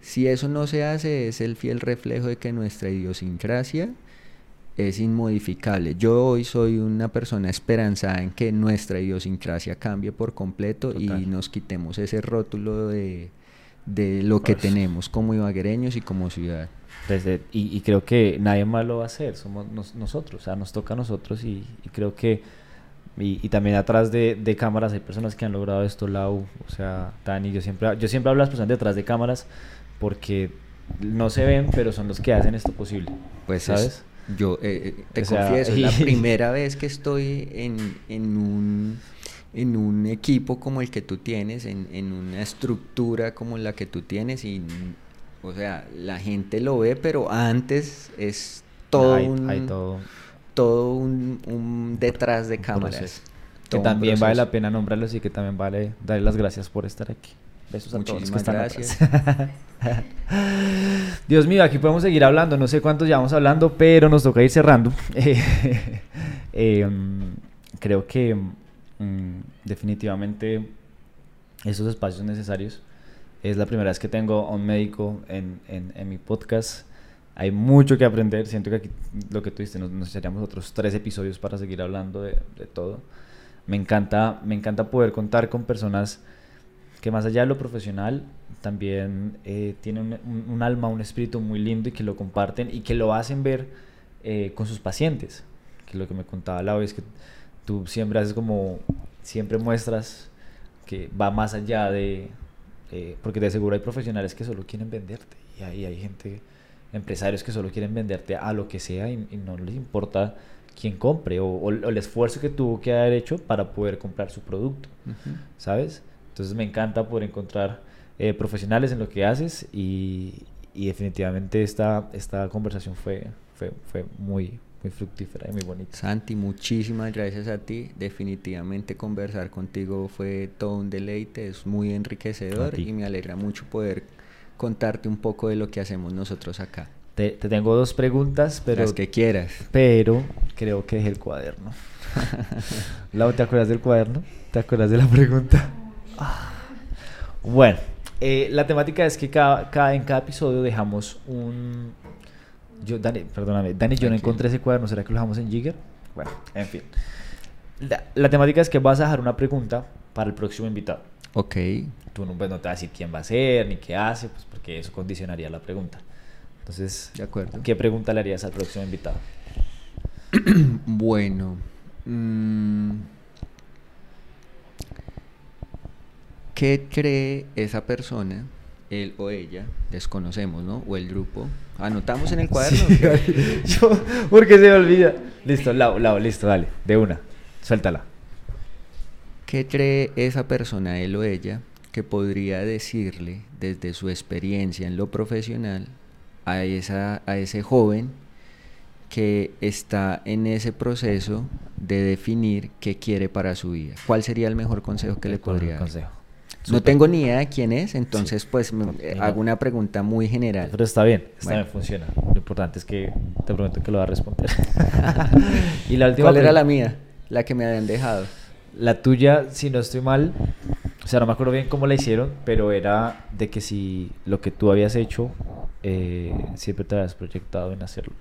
Si eso no se hace, es el fiel reflejo de que nuestra idiosincrasia es inmodificable. Yo hoy soy una persona esperanzada en que nuestra idiosincrasia cambie por completo Total. y nos quitemos ese rótulo de, de lo que tenemos como ibaguereños y como ciudad. Desde- y, y creo que nadie más lo va a hacer, somos nos- nosotros, o sea, nos toca a nosotros y, y creo que, y, y también atrás de, de cámaras hay personas que han logrado esto, Lau, o sea, Dani, yo siempre, yo siempre hablo de las personas detrás de cámaras porque no se ven, pero son los que hacen esto posible, Pues es- ¿sabes? yo eh, eh, te O sea, confieso, es la primera vez que estoy en, en un en un equipo como el que tú tienes, en, en una estructura como la que tú tienes y o sea, la gente lo ve, pero antes es todo hay, un hay todo, todo un, un detrás de cámaras. que también vale la pena nombrarlos y que también vale darle las gracias por estar aquí. Besos a todos los que Muchísimas gracias. Dios mío, aquí podemos seguir hablando. No sé cuántos llevamos hablando, pero nos toca ir cerrando. Eh, mm, creo que mm, definitivamente esos espacios necesarios. Es la primera vez que tengo a un médico en, en- en mi podcast. Hay mucho que aprender. Siento que aquí, lo que tú dices, nos, echaríamos otros tres episodios para seguir hablando de, de todo. Me encanta, me encanta poder contar con personas que más allá de lo profesional también eh, tienen un- un alma, un espíritu muy lindo y que lo comparten y que lo hacen ver eh, con sus pacientes. Que lo que me contaba la vez que tú siempre haces como, siempre muestras que va más allá de, eh, porque de seguro hay profesionales que solo quieren venderte y ahí hay gente empresarios que solo quieren venderte a lo que sea y, y no les importa quién compre o, o el esfuerzo que tuvo que haber hecho para poder comprar su producto. ¿sabes? Entonces me encanta poder encontrar eh, profesionales en lo que haces y, y definitivamente esta, esta conversación fue, fue, fue muy, muy fructífera y muy bonita. Santi, muchísimas gracias a ti. Definitivamente conversar contigo fue todo un deleite, es muy enriquecedor y me alegra mucho poder contarte un poco de lo que hacemos nosotros acá. Te, te tengo dos preguntas, pero, Las que quieras. pero creo que dejé el cuaderno. Lau, ¿te acuerdas del cuaderno? ¿Te acuerdas de la pregunta? Ah. Bueno, eh, la temática es que cada, cada- en cada episodio dejamos un... Yo, Dani, perdóname, Dani, yo no encontré ese cuaderno, ¿será que lo dejamos en Jigger? Bueno, en fin. La, la temática es que vas a dejar una pregunta para el próximo invitado. Ok, Tú no, pues, no te vas a decir quién va a ser, ni qué hace, pues porque eso condicionaría la pregunta. Entonces, de acuerdo. ¿qué pregunta le harías al próximo invitado? Bueno, mm, ¿qué cree esa persona, él o ella, desconocemos, ¿no? O el grupo. ¿Anotamos en el cuaderno? Sí. Yo, porque se me olvida. Listo, Lau, Lau, listo, dale, de una. Suéltala. ¿Qué cree esa persona, él o ella, que podría decirle desde su experiencia en lo profesional a, esa, a ese joven que está en ese proceso de definir qué quiere para su vida? ¿Cuál sería el mejor consejo que le ¿Cuál es el podría dar? consejo? No tengo ni idea de quién es, entonces pues me- eh, hago una pregunta muy general. Pero está bien, está Bueno. bien, funciona. Lo importante es que te prometo que lo va a responder. y la última ¿Cuál era la mía? La que me habían dejado. La tuya, si no estoy mal, o sea, no me acuerdo bien cómo la hicieron, pero era de que si lo que tú habías hecho, eh, siempre te habías proyectado en hacerlo.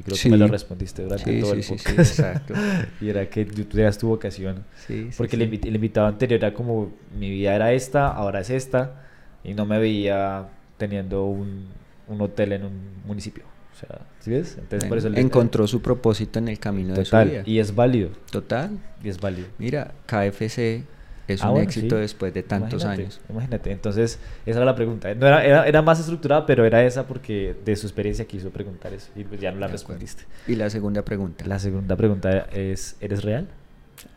Y creo que me lo respondiste durante Sí, todo el podcast. exacto. y era que tú tenías tu vocación. Sí, sí, Porque. El, invi- el invitado anterior era como, mi vida era esta, ahora es esta, y no me veía teniendo un, un hotel en un municipio. O sea, ¿sí ves? Entonces, por Bueno, eso el- encontró su propósito en el camino de su vida. y es válido, Total. y es válido. Mira, KFC es Ah, un bueno, éxito sí. después de tantos Imagínate, años. Imagínate, entonces esa era la pregunta. No era, era, era más estructurada, pero era esa porque de su experiencia quiso preguntar eso y pues ya no la De acuerdo. respondiste. Y la segunda pregunta. La segunda pregunta es, ¿eres real?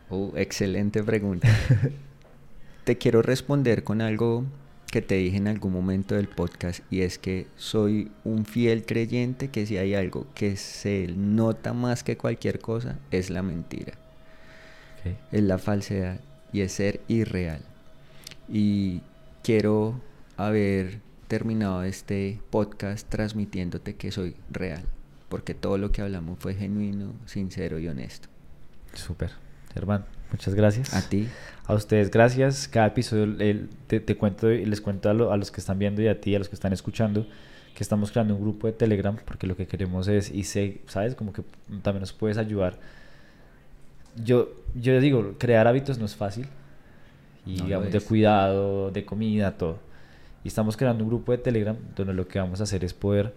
Oh, excelente pregunta. te quiero responder con algo que te dije en algún momento del podcast y es que soy un fiel creyente que si hay algo que se nota más que cualquier cosa es la mentira, es la falsedad y es ser irreal. Y quiero haber terminado este podcast transmitiéndote que soy real, porque todo lo que hablamos fue genuino, sincero y honesto. Súper. Germán, muchas gracias. A ti. A ustedes, gracias. Cada episodio te cuento y les cuento a, lo- a los que están viendo y a ti, a los que están escuchando, que estamos creando un grupo de Telegram porque lo que queremos es, y sé, ¿sabes? Como que también nos puedes ayudar. Yo, yo digo, crear hábitos no es fácil. Y No digamos, de cuidado, de comida, todo. Y estamos creando un grupo de Telegram donde lo que vamos a hacer es poder,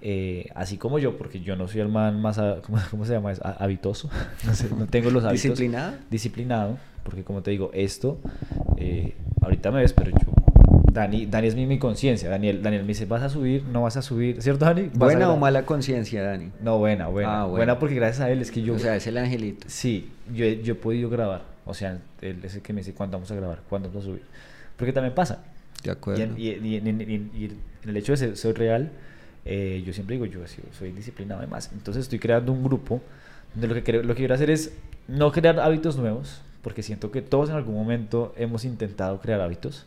eh, así como yo, porque yo no soy el man más, ¿cómo, cómo se llama? Habitoso. no, sé, no tengo los hábitos ¿Disciplinado? disciplinado, porque como te digo, esto, eh, ahorita me ves, pero yo, Dani, Dani es mi, mi conciencia, Daniel, Daniel me dice, ¿vas a subir? ¿No vas a subir? ¿Cierto, Dani? ¿Vas a ¿Buena o grabar?" mala conciencia, Dani? No, buena, buena. Ah, bueno. Buena porque gracias a él es que yo... o sea, es el angelito. Sí, yo, yo he podido grabar, o sea, él es el que me dice, ¿cuándo vamos a grabar? ¿Cuándo vamos a subir? Porque también pasa. De Y acuerdo. en, y, y en- y en- y en el hecho de ser, ser real, eh, yo siempre digo, yo soy, soy disciplinado además. Entonces estoy creando un grupo donde lo que, quiero, lo que quiero hacer es no crear hábitos nuevos, porque siento que todos en algún momento hemos intentado crear hábitos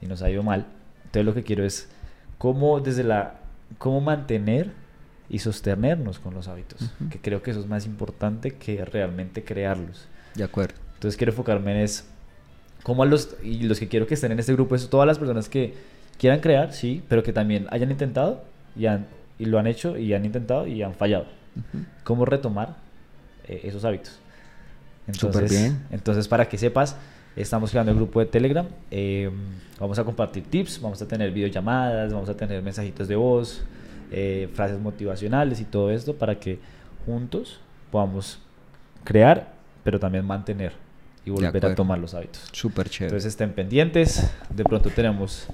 y nos ha ido mal. Entonces lo que quiero es cómo desde la cómo mantener y sostenernos con los hábitos, que creo que eso es más importante que realmente crearlos. De acuerdo. Entonces quiero enfocarme en es cómo a los y los que quiero que estén en este grupo es todas las personas que quieran crear, sí, pero que también hayan intentado y han y lo han hecho y han intentado y han fallado. Cómo retomar eh, esos hábitos. Súper bien. Entonces para que sepas, estamos creando el grupo de Telegram. eh, vamos a compartir tips, vamos a tener videollamadas, vamos a tener mensajitos de voz, eh, frases motivacionales y todo esto para que juntos podamos crear, pero también mantener y volver a tomar los hábitos. Súper chévere. Entonces estén pendientes. De pronto tenemos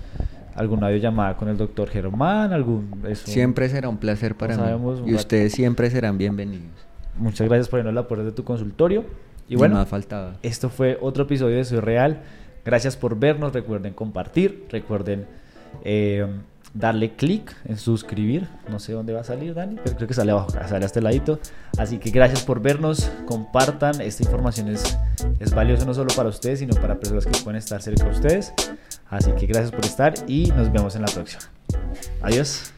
alguna videollamada con el doctor Germán, algún... siempre será un placer para mí. Y ustedes siempre serán bienvenidos. Muchas gracias por irnos a la puerta de tu consultorio. Y bueno, más faltaba. esto fue otro episodio de Soy Real. Gracias por vernos. Recuerden compartir. Recuerden eh, darle clic en suscribir. No sé dónde va a salir, Dani, pero creo que sale abajo, sale a este ladito. Así que gracias por vernos. Compartan. Esta información es, es valiosa no solo para ustedes, sino para personas que pueden estar cerca de ustedes. Así que gracias por estar y nos vemos en la próxima. Adiós.